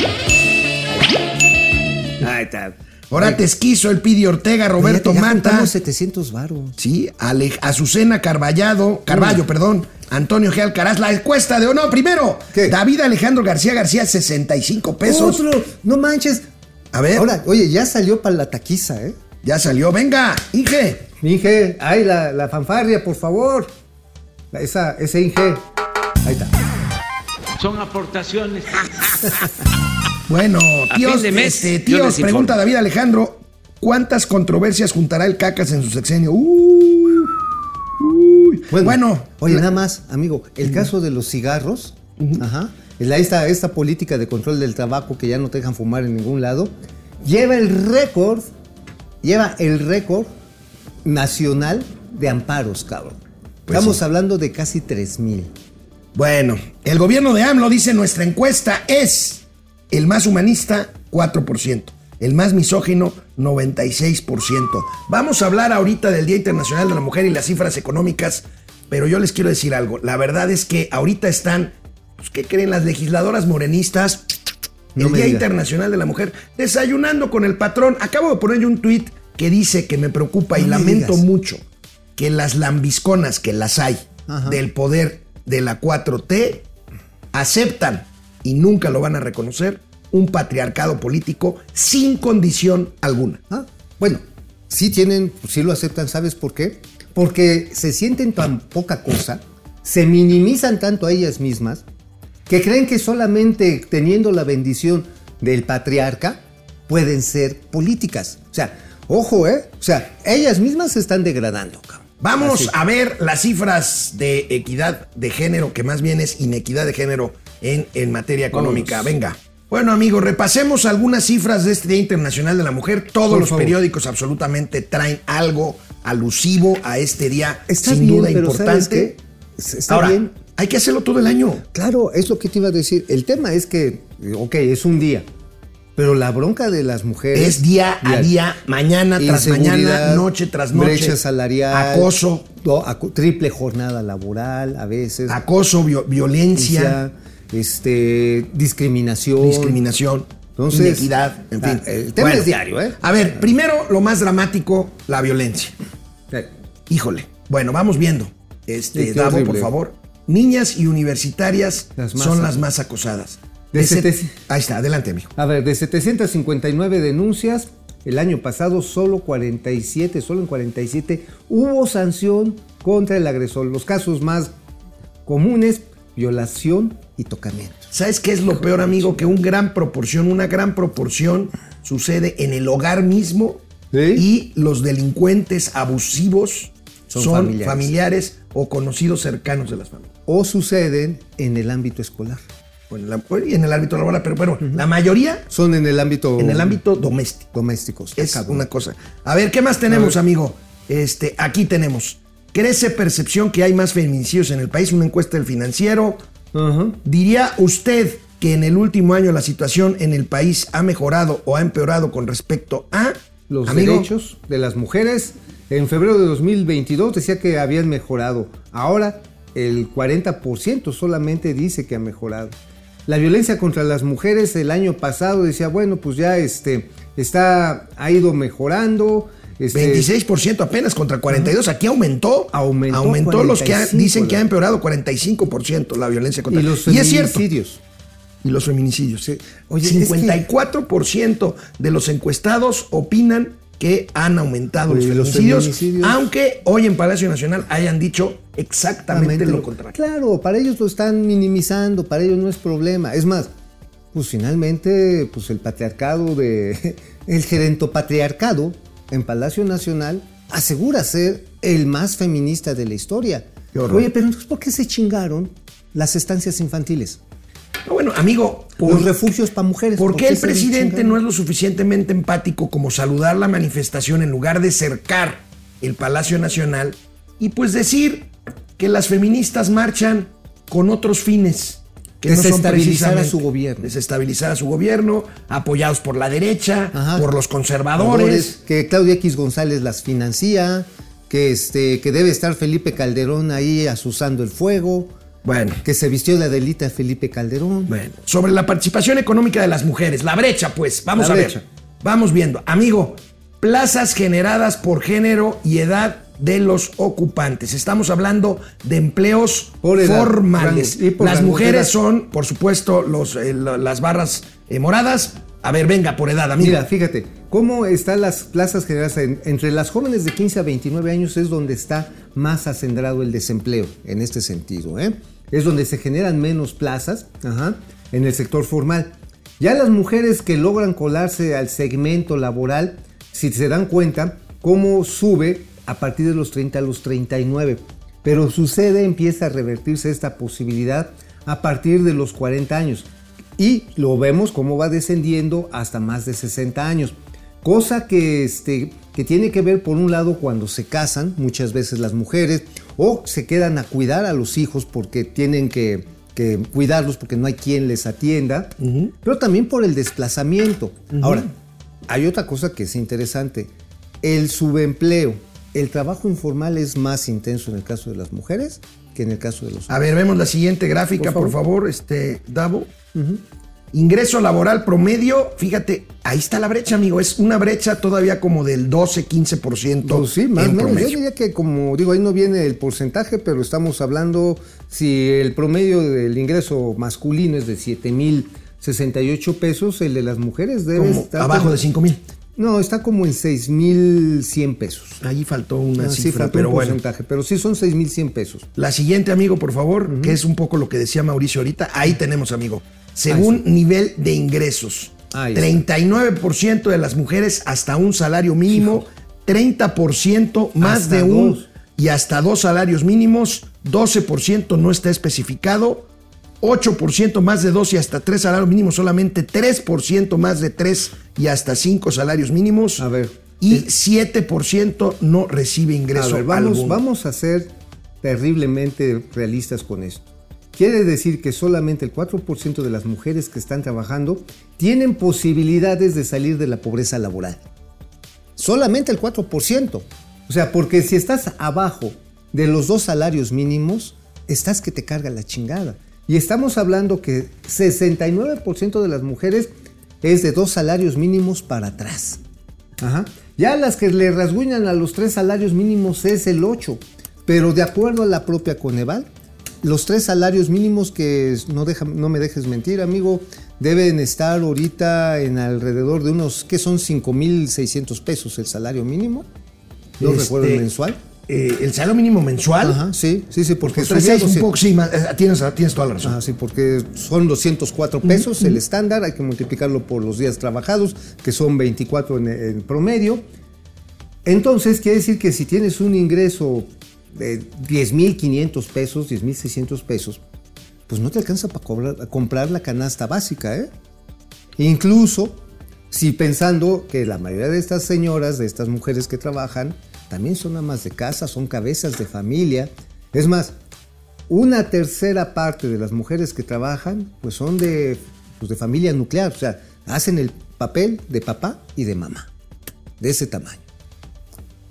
Ahí está. Orate Esquizo, El Pidi Ortega, Roberto Ya- ya juntamos 700 varos. Sí, Ale- Azucena Carvallado, Carballo, perdón. Antonio G. Alcaraz, la encuesta de. No, primero. ¿Qué? David Alejandro García García, 65 pesos. Otro, no manches. A ver. Ahora, oye, ya salió para la taquiza, ¿eh? Ya salió, venga, Inge. Inge, ay, la, la fanfarria, por favor. Esa, ese Inge. Ahí está. Son aportaciones. Bueno, tíos, de mes, este, tíos, pregunta David Alejandro, ¿cuántas controversias juntará el Cacas en su sexenio? Uy, uy. Bueno, oye, la- nada más, amigo, el caso de los cigarros, ajá, la- esta, esta política de control del tabaco que ya no te dejan fumar en ningún lado, lleva el récord, lleva el récord nacional de amparos, cabrón. Pues Estamos sí. hablando de casi 3 mil. Bueno, el gobierno de AMLO dice nuestra encuesta es el más humanista 4%, el más misógino 96%. Vamos a hablar ahorita del Día Internacional de la Mujer y las cifras económicas, pero yo les quiero decir algo. La verdad es que ahorita están, pues, ¿qué creen las legisladoras morenistas? El Día. Internacional de la Mujer, desayunando con el patrón. Acabo de poner yo un tuit que dice que me preocupa y me lamento digas. mucho que las lambisconas, que las hay, Ajá. del poder de la 4T, aceptan, y nunca lo van a reconocer, un patriarcado político sin condición alguna. Ah, Bueno, sí tienen, sí lo aceptan, ¿sabes por qué? Porque se sienten tan poca cosa, se minimizan tanto a ellas mismas, que creen que solamente teniendo la bendición del patriarca pueden ser políticas. O sea, ojo, ¿eh? O sea, ellas mismas se están degradando, cabrón. Vamos Así. a ver las cifras de equidad de género, que más bien es inequidad de género en, en materia económica. Venga. Bueno, amigos, repasemos algunas cifras de este Día Internacional de la Mujer. Todos Por los favor. periódicos absolutamente traen algo alusivo a este día, Está sin bien, duda pero ¿sabes importante. Está Ahora, bien. hay que hacerlo todo el año. Claro, es lo que te iba a decir. El tema es que, ok, es un día, pero la bronca de las mujeres... Es día a día, mañana tras mañana, noche tras noche. Brecha salarial. Acoso, no, triple jornada laboral a veces. acoso, vio- violencia, Este, discriminación. discriminación, Entonces, inequidad, en ah, fin. el tema es diario, ¿eh? A ver, primero lo más dramático, la violencia. Híjole. Bueno, vamos viendo. Este, Davo, por favor. Niñas y universitarias Las son las más acosadas. De De set- sete- Ahí está, adelante, amigo. A ver, de 759 denuncias, el año pasado solo 47, solo en 47 hubo sanción contra el agresor. Los casos más comunes, violación y tocamiento. ¿Sabes qué es lo peor, amigo? Que un gran proporción, una gran proporción sucede en el hogar mismo Sí. y los delincuentes abusivos son, Son familiares. familiares. o conocidos cercanos de las familias. O suceden en el ámbito escolar. Bueno, la- y en el ámbito laboral, pero bueno, la mayoría Son en el ámbito, en el ámbito doméstico. doméstico. Está Es una cosa. A ver, ¿qué más tenemos, amigo? Este, aquí tenemos. Crece percepción que hay más feminicidios en el país, una encuesta del financiero. ¿Diría usted que en el último año la situación en el país ha mejorado o ha empeorado con respecto a Los amigo? derechos de las mujeres en febrero de 2022 decía que habían mejorado. Ahora el 40% solamente dice que ha mejorado. La violencia contra las mujeres el año pasado decía, bueno, pues ya este está ha ido mejorando. este, 26% apenas contra 42. Aquí aumentó. Aumentó los que ha- 45, dicen que ha empeorado 45% la violencia contra y los Y es cierto. Y los feminicidios. Oye, es que- 54% de los encuestados opinan que han aumentado los los feminicidios, feminicidios. aunque hoy en Palacio Nacional hayan dicho exactamente lo contrario. Claro, para ellos lo están minimizando, para ellos no es problema. Es más, pues finalmente, pues el patriarcado de. El gerentopatriarcado en Palacio Nacional asegura ser el más feminista de la historia. Oye, pero entonces, ¿por qué se chingaron las estancias infantiles? No, bueno, amigo, Los refugios para mujeres. ¿Por qué el presidente no es lo suficientemente empático como saludar la manifestación en lugar de cercar el Palacio Nacional y pues decir que las feministas marchan con otros fines? Que no son Desestabilizar a precisamente- su gobierno. Desestabilizar a su gobierno, apoyados por la derecha, Ajá. por los conservadores. Que Claudia X González las financia, que, este, que debe estar Felipe Calderón ahí asusando el fuego. Bueno, Que se vistió de Adelita Felipe Calderón. Bueno, sobre la participación económica de las mujeres, la brecha, pues, vamos La a brecha. ver. Vamos viendo. Amigo, plazas generadas por género y edad de los ocupantes. Estamos hablando de empleos edad, formales. rango, las rango mujeres edad. son, por supuesto, los, eh, la- las barras eh, moradas. A ver, venga, por edad, amigo. Mira, fíjate, cómo están las plazas generadas en- entre las jóvenes de 15 a 29 años es donde está más acendrado el desempleo, en este sentido, ¿eh? Es donde se generan menos plazas, en el sector formal. Ya las mujeres que logran colarse al segmento laboral, si se dan cuenta, cómo sube a partir de los 30 a los 39. Pero sucede, empieza a revertirse esta posibilidad a partir de los 40 años. Y lo vemos cómo va descendiendo hasta más de 60 años. Cosa que, este, que tiene que ver, por un lado, cuando se casan, muchas veces las mujeres, o se quedan a cuidar a los hijos porque tienen que, que cuidarlos porque no hay quien les atienda, pero también por el desplazamiento. Ahora, hay otra cosa que es interesante. El subempleo, el trabajo informal es más intenso en el caso de las mujeres que en el caso de los A ver, vemos la siguiente gráfica, por Por favor, este, Davo. Ingreso laboral promedio, fíjate, ahí está la brecha, amigo. Es una brecha todavía como del 12-15% Pues sí, más o en menos. Yo diría que, como digo, ahí no viene el porcentaje, pero estamos hablando si el promedio del ingreso masculino es de 7,068 pesos, el de las mujeres debe estar. abajo de 5 mil. No, está como en 6,100 pesos. Ahí faltó una Ah, sí, cifra, faltó pero un bueno. porcentaje, pero sí son 6,100 pesos. La siguiente, amigo, por favor, que es un poco lo que decía Mauricio ahorita. Ahí tenemos, amigo. Según nivel de ingresos, Ahí está. 39% de las mujeres hasta un salario mínimo, 30% más Hasta de un dos. y hasta dos salarios mínimos, 12% no está especificado 8% más de 2 y hasta 3 salarios mínimos, solamente 3% más de 3 y hasta 5 salarios mínimos. A ver. Y 7% no recibe A ingreso ver, vamos, alguno. vamos a ser terriblemente realistas con esto. Quiere decir que solamente el 4% de las mujeres que están trabajando tienen posibilidades de salir de la pobreza laboral. Solamente el 4%. O sea, porque si estás abajo de los dos salarios mínimos, estás que te carga la chingada. Y estamos hablando que 69% de las mujeres es de dos salarios mínimos para atrás. Ajá. Ya las que le rasguñan a los tres salarios mínimos es el 8. Pero de acuerdo a la propia Coneval, los tres salarios mínimos que no, deja- no me dejes mentir, amigo, deben estar ahorita en alrededor de unos, ¿qué son? 5.600 pesos el salario mínimo. No Este, recuerdo el mensual. Eh, el salario mínimo mensual. Ajá, sí, sí, sí, porque Pues subía 3.600, un 200. poco, sí, eh, tienes, tienes toda la razón. Ah, sí, porque son 204 pesos el estándar, hay que multiplicarlo por los días trabajados, que son 24 en, en promedio. Entonces, quiere decir que si tienes un ingreso de 10.500 pesos, 10.600 pesos, pues no te alcanza para cobrar- comprar la canasta básica, ¿eh? Incluso si pensando que la mayoría de estas señoras, de estas mujeres que trabajan, también son amas de casa, son cabezas de familia. Es más, una tercera parte de las mujeres que trabajan, pues son de, pues de familia nuclear, o sea, hacen el papel de papá y de mamá, de ese tamaño.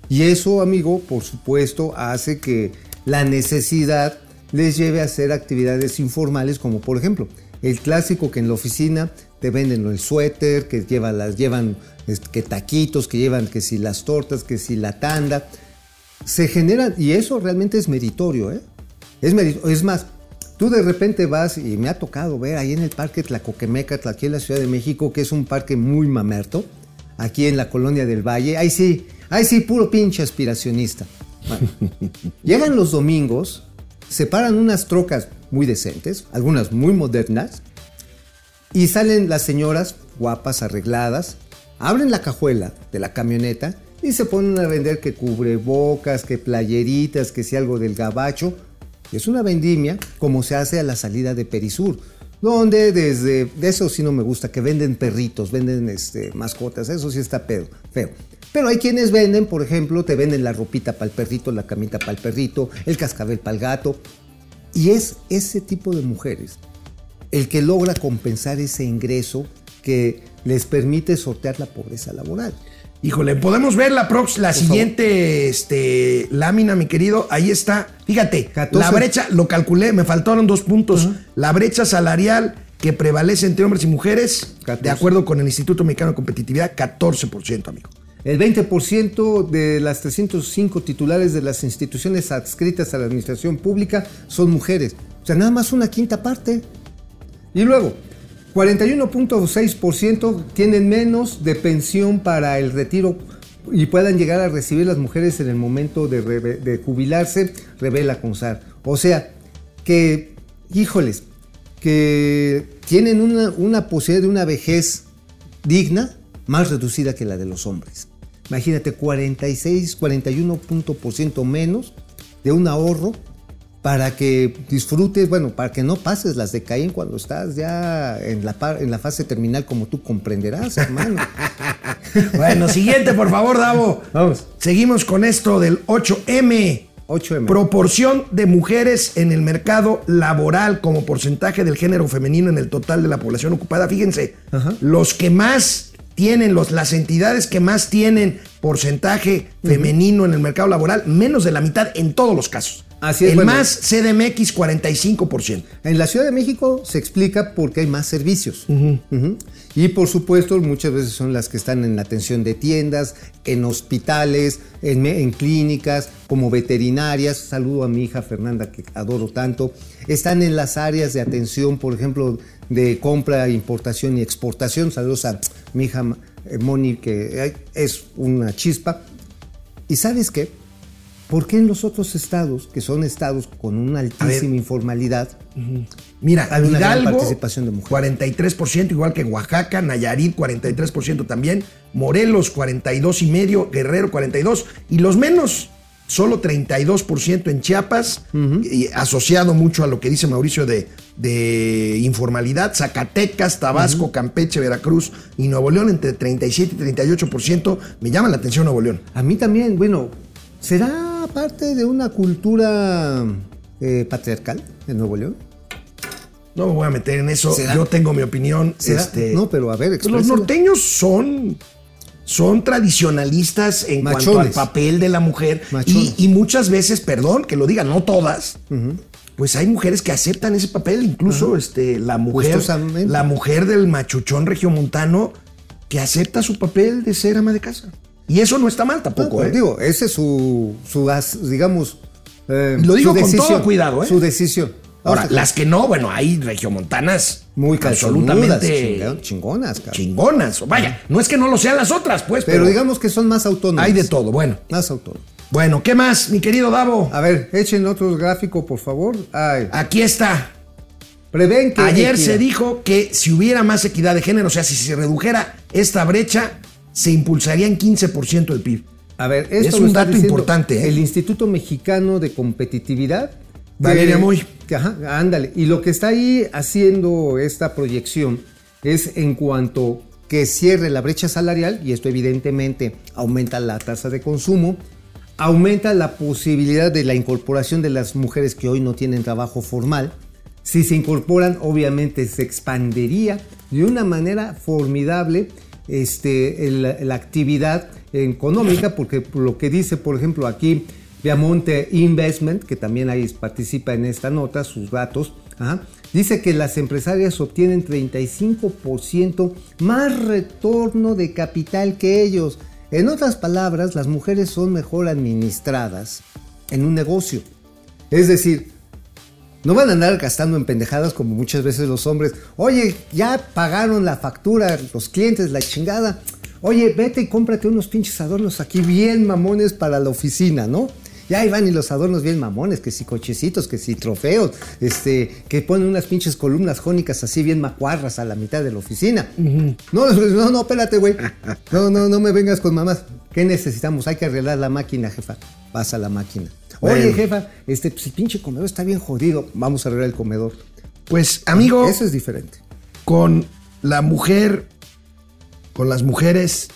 Y eso, amigo, por supuesto, hace que la necesidad les lleve a hacer actividades informales, como por ejemplo, el clásico que en la oficina te venden el suéter, que llevan, las, llevan que taquitos, que llevan que si las tortas, que si la tanda. Se generan, y eso realmente es meritorio, ¿eh? Es, meritorio. es más, tú de repente vas, y me ha tocado ver ahí en el parque Tlacoquemeca, aquí en la Ciudad de México, que es un parque muy mamerto, aquí en la colonia del Valle, ahí sí, ahí sí, puro pinche aspiracionista. Bueno, llegan los domingos, se paran unas trocas muy decentes, algunas muy modernas, y salen las señoras guapas, arregladas, abren la cajuela de la camioneta y se ponen a vender que cubrebocas, que playeritas, que si algo del gabacho. Es una vendimia como se hace a la salida de Perisur, donde desde, de eso sí no me gusta, que venden perritos, venden este, mascotas, eso sí está pedo, feo. Pero hay quienes venden, por ejemplo, te venden la ropita para el perrito, la camita para el perrito, el cascabel para el gato. Y es ese tipo de mujeres el que logra compensar ese ingreso que les permite sortear la pobreza laboral. Híjole, podemos ver la, prox- la siguiente este, lámina, mi querido. Ahí está. Fíjate, 14. la brecha, lo calculé, me faltaron dos puntos. La brecha salarial que prevalece entre hombres y mujeres, 14. de acuerdo con el Instituto Mexicano de Competitividad, 14%, amigo. El 20% de las 305 titulares de las instituciones adscritas a la administración pública son mujeres. O sea, nada más una quinta parte. Y luego, 41.6% tienen menos de pensión para el retiro y puedan llegar a recibir las mujeres en el momento de, jubilarse, revela CONSAR. O sea, que, híjoles, que tienen una, una posibilidad de una vejez digna más reducida que la de los hombres. Imagínate, 46, 41 punto por ciento menos de un ahorro para que disfrutes, bueno, para que no pases las de Caín cuando estás ya en la, par- en la fase terminal, como tú comprenderás, hermano. Bueno, siguiente, por favor, Davo. Vamos. Seguimos con esto del 8M. 8M. Proporción de mujeres en el mercado laboral como porcentaje del género femenino en el total de la población ocupada. Fíjense, Ajá. los que más tienen, los, las entidades que más tienen porcentaje femenino en el mercado laboral, menos de la mitad en todos los casos. Así es, El bueno. más CDMX 45%. En la Ciudad de México se explica porque hay más servicios. Y por supuesto, muchas veces son las que están en la atención de tiendas, en hospitales, en, en clínicas, como veterinarias. Saludo a mi hija Fernanda, que adoro tanto. Están en las áreas de atención, por ejemplo, de compra, importación y exportación. Saludos a mi hija eh, Moni, que es una chispa. ¿Y sabes qué? ¿Por qué en los otros estados, que son estados con una altísima informalidad, Mira, Hay una gran participación de mujeres. 43%, igual que Oaxaca, Nayarit, 43% también, Morelos, 42 y medio, Guerrero, 42, y los menos, solo 32% en Chiapas, y asociado mucho a lo que dice Mauricio de, de informalidad, Zacatecas, Tabasco, Campeche, Veracruz y Nuevo León entre 37 y 38%. Me llama la atención Nuevo León. A mí también, bueno, ¿será parte de una cultura eh, patriarcal en Nuevo León? No me voy a meter en eso, ¿Será? yo tengo mi opinión. Este, No, pero a ver, pues los norteños son, son tradicionalistas en cuanto al papel de la mujer y, y muchas veces, perdón que lo diga, no todas, pues hay mujeres que aceptan ese papel, incluso este, la mujer, la mujer del machuchón regiomontano que acepta su papel de ser ama de casa. Y eso no está mal tampoco, pero ¿eh? Digo, ese es su, su digamos... eh, Lo digo con decisión, todo cuidado, ¿eh? Su decisión. Ahora, las que no, bueno, hay regiomontanas muy absolutamente chingonas, cabrón. chingonas. Vaya, no es que no lo sean las otras, pues, Pero pero, digamos que son más autónomas. hay de todo. Bueno, Más autónomas. bueno, ¿qué más, mi querido Davo? A ver, echen otro gráfico, por favor. Ay, Aquí está. prevén que... Ayer se dijo que si hubiera más equidad de género, o sea, si se redujera esta brecha, se impulsaría en 15% el PIB. A ver, esto Es un dato diciendo importante, ¿eh? El Instituto Mexicano de Competitividad. Valeria Moy. ajá, ándale. Y lo que está ahí haciendo esta proyección es en cuanto que cierre la brecha salarial, y esto evidentemente aumenta la tasa de consumo, aumenta la posibilidad de la incorporación de las mujeres que hoy no tienen trabajo formal. Si se incorporan, obviamente se expandiría de una manera formidable este, el- la actividad económica, porque por lo que dice, por ejemplo, aquí Viamonte Investment, que también ahí participa en esta nota, sus datos, ajá, dice que las empresarias obtienen 35% más retorno de capital que ellos. En otras palabras, las mujeres son mejor administradas en un negocio. Es decir, no van a andar gastando en pendejadas como muchas veces los hombres. Oye, ya pagaron la factura, los clientes, la chingada. Oye, vete y cómprate unos pinches adornos aquí bien mamones para la oficina, ¿no? Ya ahí van y los adornos bien mamones, que si cochecitos, que si trofeos, este, que ponen unas pinches columnas jónicas así bien macuarras a la mitad de la oficina. No, no, no, espérate, güey. No, no, no me vengas con mamás. ¿Qué necesitamos? Hay que arreglar la máquina, jefa. Pasa la máquina. Oye, jefa, este, pues el pinche comedor está bien jodido. Vamos a arreglar el comedor. Pues, amigo, Eso es diferente. con la mujer, con las mujeres,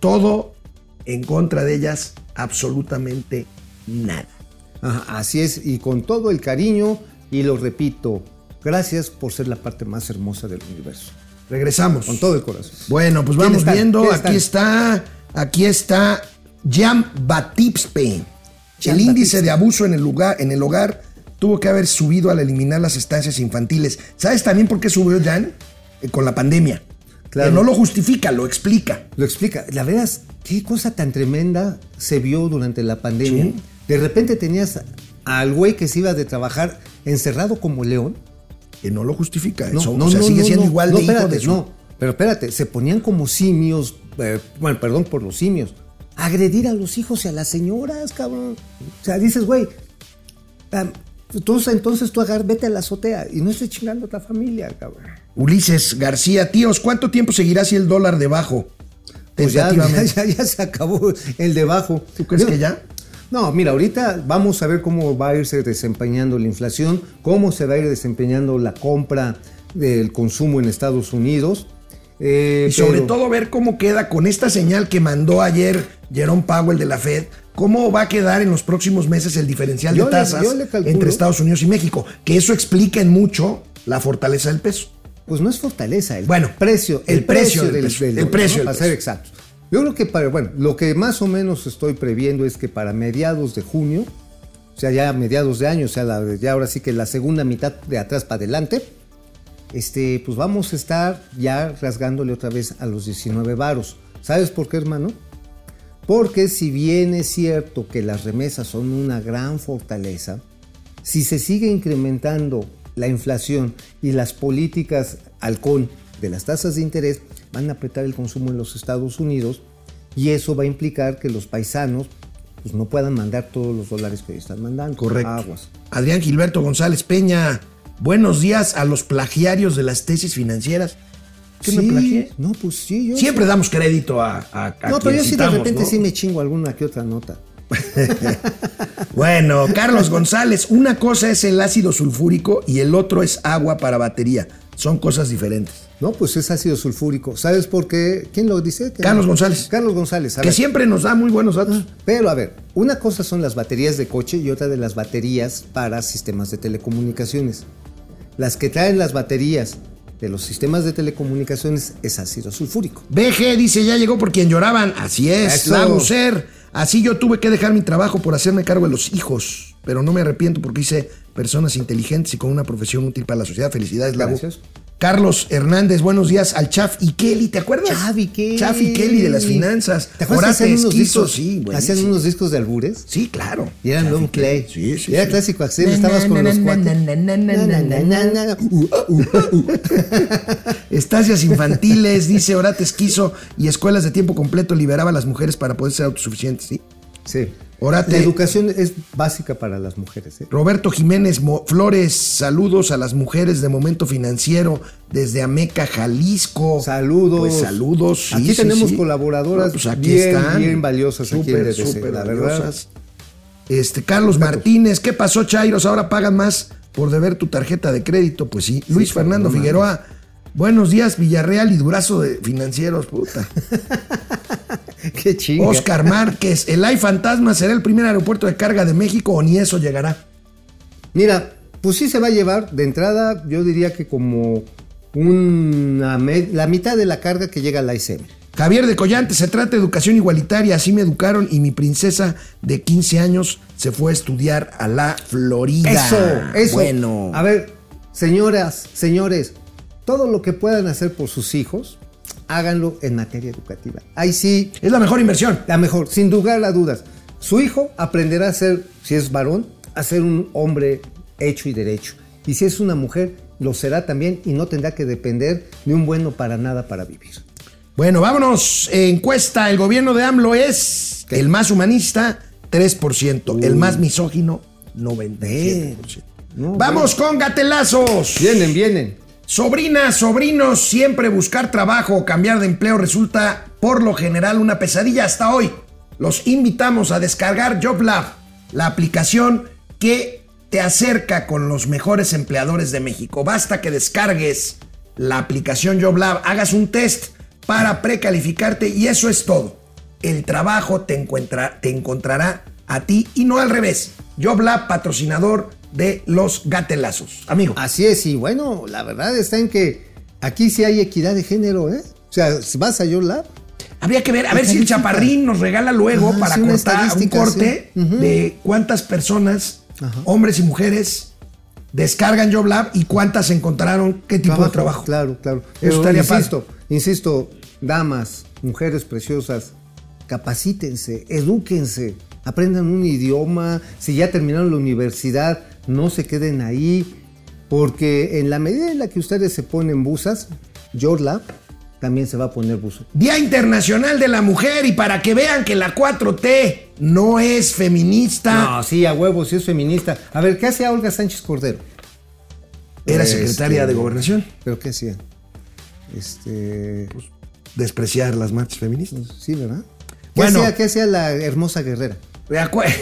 todo en contra de ellas, absolutamente nada. Ajá, así es, y con todo el cariño, y lo repito, gracias por ser la parte más hermosa del universo. Regresamos. Con todo el corazón. Bueno, pues ¿Quién vamos viendo. ¿Quién Aquí está, aquí está Jan Batipspe. El índice de abuso en el lugar, en el hogar, tuvo que haber subido al eliminar las estancias infantiles. ¿Sabes también por qué subió Jan? Eh, con la pandemia. Claro. Que no lo justifica, lo explica. Lo explica. La verdad es, qué cosa tan tremenda se vio durante la pandemia. De repente tenías al güey que se iba de trabajar encerrado como león. Que no lo justifica. No, Eso, no, o sea, no, sigue siendo igual No, de hijo espérate, de su- No, pero espérate, se ponían como simios, eh, bueno, perdón por los simios, agredir a los hijos y a las señoras, cabrón. O sea, dices, güey, entonces, entonces tú agar, vete a la azotea y no estés chingando a otra familia, cabrón. Ulises García, tíos, ¿cuánto tiempo seguirá así el dólar debajo? Pues ya, ya, Tentativamente. ya, ya se acabó el debajo. ¿Tú crees que ya? No, mira, ahorita vamos a ver cómo va a irse desempeñando la inflación, cómo se va a ir desempeñando la compra del consumo en Estados Unidos. Eh, Y sobre pero- todo ver cómo queda con esta señal que mandó ayer Jerome Powell de la Fed, cómo va a quedar en los próximos meses el diferencial Yo de tasas le entre Estados Unidos y México, que eso explica en mucho la fortaleza del peso. Pues no es fortaleza, el Bueno, precio, el precio del del, peso, del el precio ¿no? para ser peso. exacto. Yo creo que para, bueno, lo que más o menos estoy previendo es que para mediados de junio, o sea, ya mediados de año, o sea, la- ya ahora sí que la segunda mitad de atrás para adelante, este, pues vamos a estar ya rasgándole otra vez a los 19 varos. ¿Sabes por qué, hermano? Porque si bien es cierto que las remesas son una gran fortaleza, si se sigue incrementando la inflación y las políticas halcón de las tasas de interés, van a apretar el consumo en los Estados Unidos y eso va a implicar que los paisanos pues, no puedan mandar todos los dólares que están mandando. Correcto. Aguas. Adrián Gilberto González Peña, buenos días a los plagiarios de las tesis financieras. ¿Qué me Sí, plagié? No, pues sí, yo Siempre damos crédito a, a, a No, pero yo sí de repente ¿no? sí me chingo alguna que otra nota. Bueno, Carlos González, una cosa es el ácido sulfúrico y el otro es agua para batería. Son cosas diferentes. No, pues es ácido sulfúrico. ¿Sabes por qué? ¿Quién lo dice? ¿Quién? Carlos González. Carlos González. a Que ver. siempre nos da muy buenos datos. Pero a ver, una cosa son las baterías de coche y otra de las baterías para sistemas de telecomunicaciones. Las que traen las baterías de los sistemas de telecomunicaciones es ácido sulfúrico. BG dice, ya llegó por quien lloraban. Así es, Eso. Lago Ser. Así yo tuve que dejar mi trabajo por hacerme cargo de los hijos. Pero no me arrepiento porque hice personas inteligentes y con una profesión útil para la sociedad. Felicidades, Lago. Gracias. Carlos Hernández, buenos días al Chaf y Kelly, ¿te acuerdas? Chavi Kelly. Chaf y Kelly de las finanzas. ¿Te acuerdas que Orate, hacían unos esquizo, discos? sí, hacían buenísimo. unos discos de albures. Sí, claro. Y eran Chaff long y play. Sí, sí. Y era sí. clásico, Axel. Na, Estabas na, con na, los. Uh, uh, uh, uh. Estancias infantiles, dice Orate Esquizo, y escuelas de tiempo completo liberaba a las mujeres para poder ser autosuficientes, ¿sí? Sí. Orate. La educación es básica para las mujeres. ¿eh? Roberto Jiménez Mo- Flores, saludos a las mujeres de Momento Financiero desde Ameca, Jalisco. Saludos. Pues saludos. sí, Aquí sí, tenemos sí. colaboradoras No, pues aquí bien, están. bien valiosas aquí Súper, DDC, súper la verdad. valiosas. Este, Carlos Martínez, ¿qué pasó, Chairos? Ahora pagan más por deber tu tarjeta de crédito. Pues sí. Luis Fernando Figueroa, buenos días, Villarreal y Durazo de Financieros, puta. Qué chinga. Oscar Márquez, el AI Fantasma será el primer aeropuerto de carga de México o ni eso llegará. Mira, pues sí se va a llevar de entrada, yo diría que como una la mitad de la carga que llega a la ICM. Javier de Collante, se trata de educación igualitaria, así me educaron y mi princesa de 15 años se fue a estudiar a la Florida. Eso, eso. Bueno. A ver, señoras, señores, todo lo que puedan hacer por sus hijos, háganlo en materia educativa. Ahí sí, Es la mejor inversión. la mejor, sin lugar a dudas. Su hijo aprenderá a ser, si es varón, a ser un hombre hecho y derecho. Y si es una mujer, lo será también y no tendrá que depender de un bueno para nada para vivir. Bueno, vámonos. Encuesta, el gobierno de AMLO es el más humanista, 3%. El más misógino, 97%. No, Vamos con gatelazos. Vienen, vienen. Sobrinas, sobrinos, siempre buscar trabajo o cambiar de empleo resulta por lo general una pesadilla hasta hoy. Los invitamos a descargar JobLab, la aplicación que te acerca con los mejores empleadores de México. Basta que descargues la aplicación JobLab, hagas un test para precalificarte y eso es todo. El trabajo te, encuentra- te encontrará a ti y no al revés. JobLab, patrocinador de los gatelazos. Amigo. Así es, y bueno, la verdad está en que aquí sí hay equidad de género, ¿eh? O sea, si vas a YourLab, Habría que ver, a ver si el chaparrín nos regala luego Ajá, para sí, cortar un corte sí. De cuántas personas, Ajá. hombres y mujeres, descargan JobLab y cuántas encontraron qué tipo de trabajo. Claro, claro. Eso estaría insisto, insisto, damas, mujeres preciosas, capacítense, edúquense, aprendan un idioma, si ya terminaron la universidad, no se queden ahí, porque en la medida en la que ustedes se ponen busas, YourLab también se va a poner buzo. Día Internacional de la Mujer y para que vean que la 4T no es feminista, No, sí, a huevo, sí es feminista. A ver, ¿qué hacía Olga Sánchez Cordero? era Este, secretaria de Gobernación. ¿Pero qué hacía? Este... Despreciar las marchas feministas. Sí, ¿verdad? ¿Qué, Bueno. hacía, qué hacía la hermosa guerrera? De acuerdo.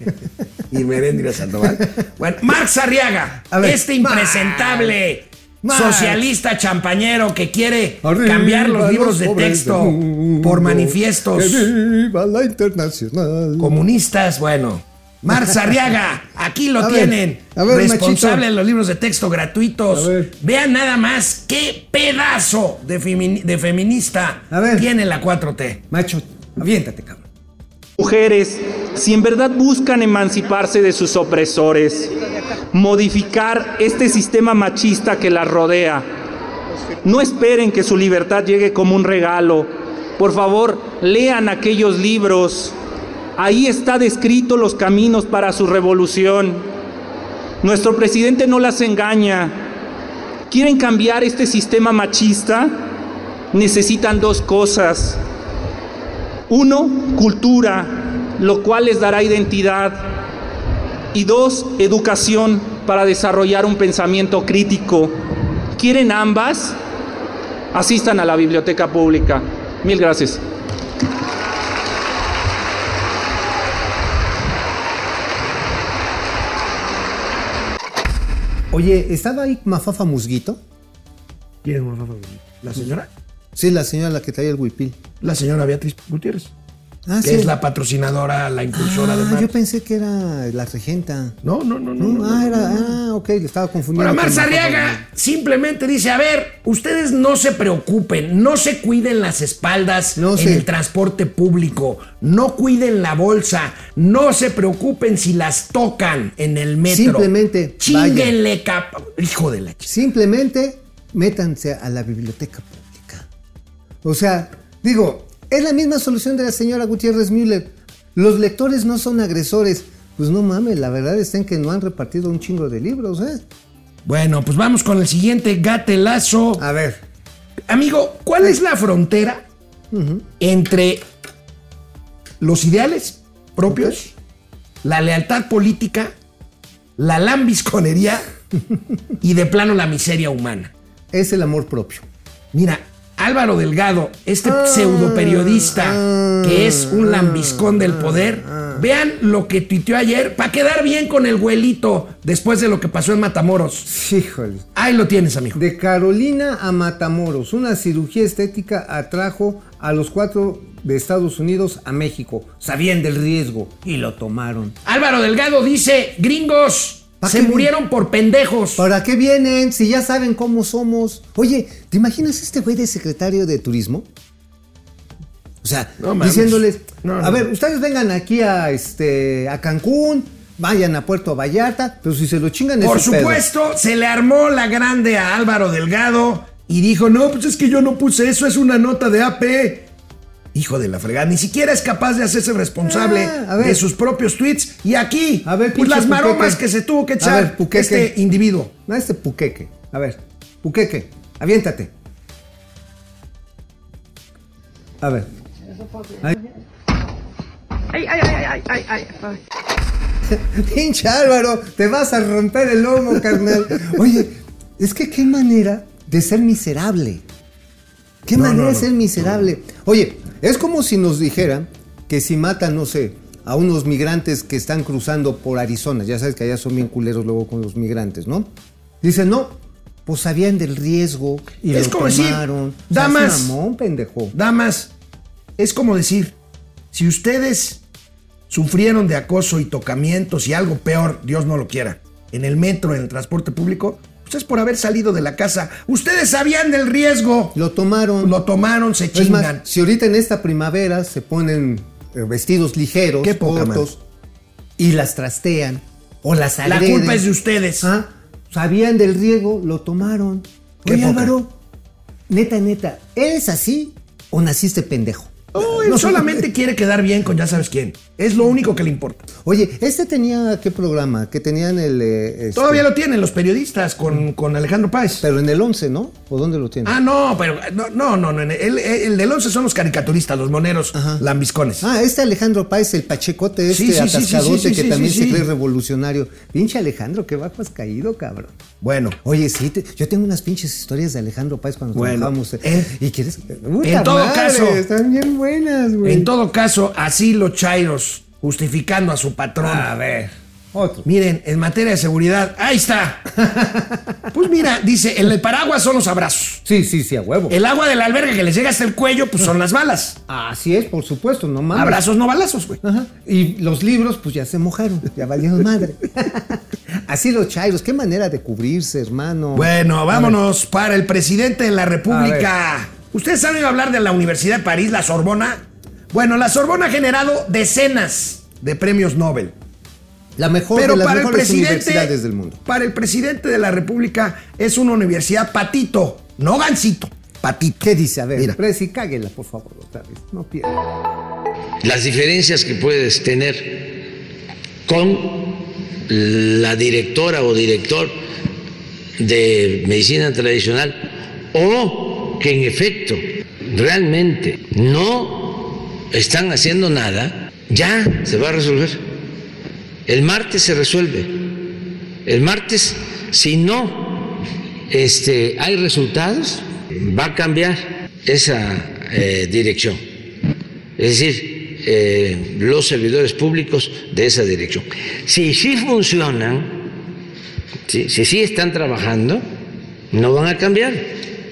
y Meréndira Sandoval. Bueno, Marx Arriaga, ver, este impresentable socialista champañero que quiere Arriba cambiar los libros de texto mundo, por manifiestos ¡Que viva la internacional! comunistas. Bueno, Marx Arriaga, aquí lo A ver, tienen. a ver, responsable de los libros de texto gratuitos. Vean nada más qué pedazo de, de feminista tiene la 4T. Macho, aviéntate, cabrón. Mujeres, si en verdad buscan emanciparse de sus opresores, modificar este sistema machista que las rodea, no esperen que su libertad llegue como un regalo. Por favor, lean aquellos libros. Ahí está descrito los caminos para su revolución. Nuestro presidente no las engaña. ¿Quieren cambiar este sistema machista? Necesitan dos cosas. Uno, cultura, lo cual les dará identidad. Y dos, educación para desarrollar un pensamiento crítico. ¿Quieren ambas? Asistan a la biblioteca pública. Mil gracias. Oye, ¿estaba ahí Mafafa Musguito? ¿Quién es Mafafa Musguito? ¿La señora? Sí, la señora la que traía el huipil. La señora Beatriz Gutiérrez. Ah, que es la patrocinadora, la impulsora de Ah, Mar. yo pensé que era la regenta. No, no, no, no. No, no, ah, no, era, ah, ok, le estaba confundiendo. Bueno, Mar Sarriaga simplemente dice, a ver, ustedes no se preocupen, no se cuiden las espaldas en el transporte público, no cuiden la bolsa, no se preocupen si las tocan en el metro. Simplemente Chinguenle capa. Hijo de la ch- Simplemente métanse a la biblioteca. O sea, digo, es la misma solución de la señora Gutiérrez Müller. Los lectores no son agresores. Pues no mames, la verdad está en que no han repartido un chingo de libros, ¿eh? Bueno, pues vamos con el siguiente gatelazo. A ver. Amigo, ¿cuál es la frontera entre los ideales propios, la lealtad política, la lambisconería y de plano la miseria humana? Es el amor propio. Mira, Álvaro Delgado, este Ah, pseudo periodista que es un lambiscón del poder, ah. vean lo que tuiteó ayer para quedar bien con el güelito después de lo que pasó en Matamoros. Híjole. Ahí lo tienes, amigo. De Carolina a Matamoros, una cirugía estética atrajo a los cuatro de Estados Unidos a México. Sabían del riesgo y lo tomaron. Álvaro Delgado dice, gringos, ¿Pa se murieron por pendejos. ¿Para qué vienen si ya saben cómo somos? Oye, ¿te imaginas este güey de secretario de turismo? O sea, No diciéndoles, No, a no. ver, ustedes vengan aquí a este a Cancún, vayan a Puerto Vallarta, pero si se lo chingan es Por pedo. supuesto, se le armó la grande a Álvaro Delgado y dijo, no, pues es que yo no puse eso, es una nota de AP. Hijo de la fregada, ni siquiera es capaz de hacerse responsable Ah, a ver. de sus propios tweets. Y aquí, A ver, pues las maromas puqueque. que se tuvo que A echar ver, puqueque. este individuo. No, este puqueque. A ver, puqueque, aviéntate. A ver. Ay. Ay, ay, ay, ay, ay, ay. Pinche Álvaro, te vas a romper el lomo, carnal. Oye, es que qué manera de ser miserable. Qué No, manera no, de ser miserable. Oye, es como si nos dijeran que si matan, no sé, a unos migrantes que están cruzando por Arizona, ya sabes que allá son bien culeros luego con los migrantes, ¿no? Dicen, no, pues sabían del riesgo y Es lo como decir, tomaron. Sea, damas. mamón, pendejo. Damas, es como decir, si ustedes sufrieron de acoso y tocamientos y algo peor, Dios no lo quiera, en el metro, en el transporte público, pues es por haber salido de la casa. Ustedes sabían del riesgo. Lo tomaron. Lo tomaron, se chingan. más, si ahorita en esta primavera se ponen eh, vestidos ligeros, Qué poca cortos, y las trastean o las La agreden. culpa es de ustedes. Ah, Sabían del riego, lo tomaron. Qué Oye, poca. Álvaro, neta, neta, ¿eres así o naciste pendejo? No, él solamente quiere quedar bien con ya sabes quién. Es lo único que le importa. Oye, este tenía qué programa? Que tenían el. eh, este, Todavía lo tienen los periodistas con, con Alejandro Páez. Pero en el 11, ¿no? ¿O dónde lo tienen? Ah, no, pero no, no, no. no, El, el del 11 son los caricaturistas, los moneros lambiscones. Ah, este Alejandro Páez, el pachecote este Sí, atascadote sí, que también se cree revolucionario. Pinche Alejandro, qué bajo has caído, cabrón. Bueno, Oye, sí, te- yo tengo unas pinches historias de Alejandro Páez cuando Bueno, trabajamos. eh. ¿Y quieres? en todo caso- Están bien buenas, güey. en todo caso, así los chairos justificando a su patrón. A ver, otro. Miren, en materia de seguridad, ahí está. Pues mira, dice, el, paraguas son los abrazos. Sí, sí, sí, a huevo. El agua de la alberga que les llega hasta el cuello, pues son las balas. Así es, por supuesto, no mames. Abrazos, no balazos, güey. Ajá. Y los libros, pues ya se mojaron, ya valieron madre. Así los chairos, qué manera de cubrirse, hermano. Bueno, vámonos para el presidente de la República. ¿Ustedes han oído hablar de la Universidad de París, la Sorbona? Bueno, la Sorbona ha generado decenas de premios Nobel. La mejor Pero de las para el presidente, universidades del mundo. para el presidente de la República es una universidad patito, no gancito, patito. ¿Qué dice? A ver, Mira. Presi, cáguela, por favor, otra vez. No pierda. las diferencias que puedes tener con la directora o director de medicina tradicional o que en efecto realmente no están haciendo nada, ya se va a resolver. El martes se resuelve. El martes, si no este, hay resultados, va a cambiar esa eh, dirección es decir, eh, los servidores públicos de esa dirección. Si sí funcionan, ¿sí? Si sí están trabajando, no van a cambiar.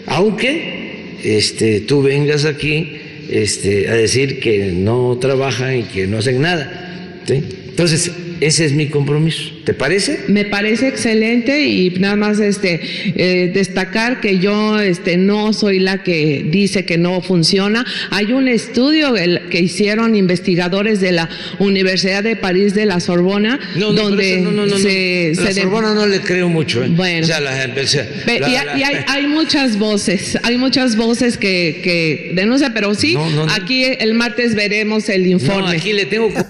Aunque este, tú vengas aquí este, a decir que no trabajan y que no hacen nada. Entonces, ese es mi compromiso. ¿Te parece? Me parece excelente y nada más este eh, destacar que yo este no soy la que dice que no funciona. Hay un estudio el- que hicieron investigadores de la Universidad de París de la Sorbona No, no, donde no, no, no, se, no. La se de- Sorbona no le creo mucho. ¿eh? Bueno. O sea, la- o sea, Pe- la- y, la- y hay, hay muchas voces, hay muchas voces que, que denuncian, pero sí, No, no, no. aquí el martes veremos el informe. No, aquí le tengo...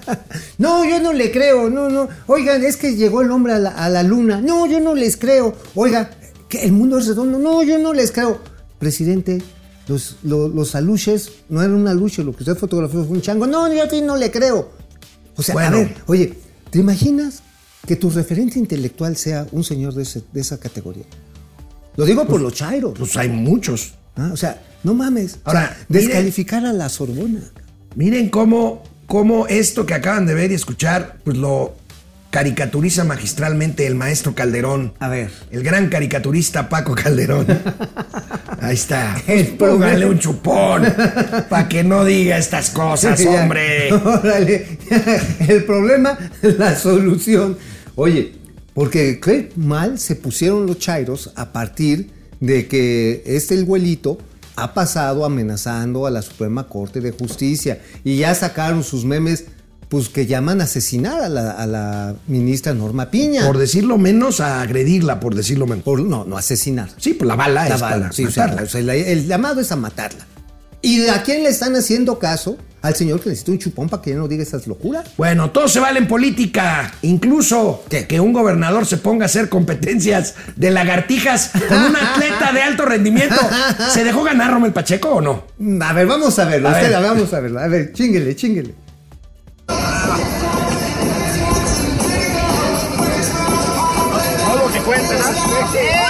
No, yo no le creo, no, no. Oigan, es que llegó el hombre a la, a la luna. No, yo no les creo. Oiga, que el mundo es redondo. No, yo no les creo. Presidente, los, los, los aluches no eran un aluche, lo que usted fotografió fue un chango. No, yo a ti no le creo. O sea, a ver, oye, ¿te imaginas que tu referente intelectual sea un señor de, ese- de esa categoría? Lo digo por los chairos. Pues hay muchos. Ah, O sea, no mames. O Ahora, sea, mire- descalificar a la Sorbona. Miren cómo, cómo esto que acaban de ver y escuchar, pues lo caricaturiza magistralmente el maestro Calderón. A ver. El gran caricaturista Paco Calderón. Ahí está. Póngale un chupón para que no diga estas cosas, Ya. hombre. Órale. El problema, la solución. Oye, porque qué mal se pusieron los chairos a partir de que este el güelito ha pasado amenazando a la Suprema Corte de Justicia y ya sacaron sus memes pues que llaman a asesinar a la, a la ministra Norma Piña. Por decirlo menos, a agredirla, por decirlo menos. Por- no, no asesinar. Sí, pues la bala La es bala, para sí, matarla. o sea, el llamado es a matarla. ¿Y a quién le están haciendo caso? Al señor que necesita un chupón para que ya no diga esas locuras. Bueno, todo se vale en política. Incluso ¿Qué? que un gobernador se ponga a hacer competencias de lagartijas con un atleta de alto rendimiento. ¿Se dejó ganar Romel Pacheco o no? A ver, vamos a verlo. A usted, ver. vamos a verlo. A ver, chinguele, chinguele. Dos,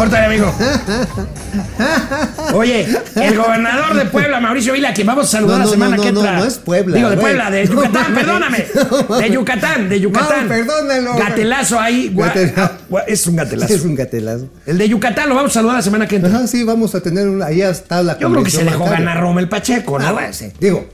Córtale, amigo. Oye, el gobernador de Puebla, Mauricio Vila, que vamos a saludar No, la no, semana no, que no, entra. no es Puebla, Digo, de güey. Puebla, de No Yucatán, perdóname. De Yucatán, de Yucatán. No, perdónalo. Gatelazo ahí. Gatelazo. gua- Es un gatelazo. Es un gatelazo. El de Yucatán lo vamos a saludar la semana que entra. Ajá, sí, vamos a tener una. Ahí está la Yo creo que se dejó ganar Romel Pacheco, ¿no? Ah. Digo,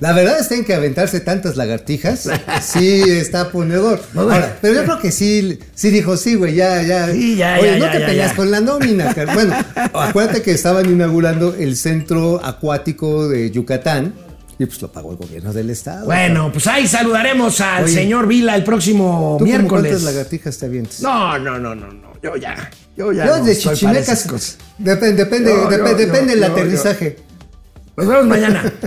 la verdad es que en que aventarse tantas lagartijas, sí está ponedor. Ahora, pero yo creo que sí, sí dijo, sí, güey, ya, ya. Sí, ya, Oye, ya, no ya, te peleas con la nómina. car- Bueno, acuérdate que estaban inaugurando el centro acuático de Yucatán y pues lo pagó el gobierno del estado. Bueno, pues ahí saludaremos al Oye. señor Vila el próximo ¿Tú miércoles. cuántas lagartijas te avientes? No, no, no, no, no. Yo ya. Yo ya. yo no de chichimecas. Depende, depende, Yo, dep- yo, depende yo, del yo, aterrizaje. Nos vemos mañana.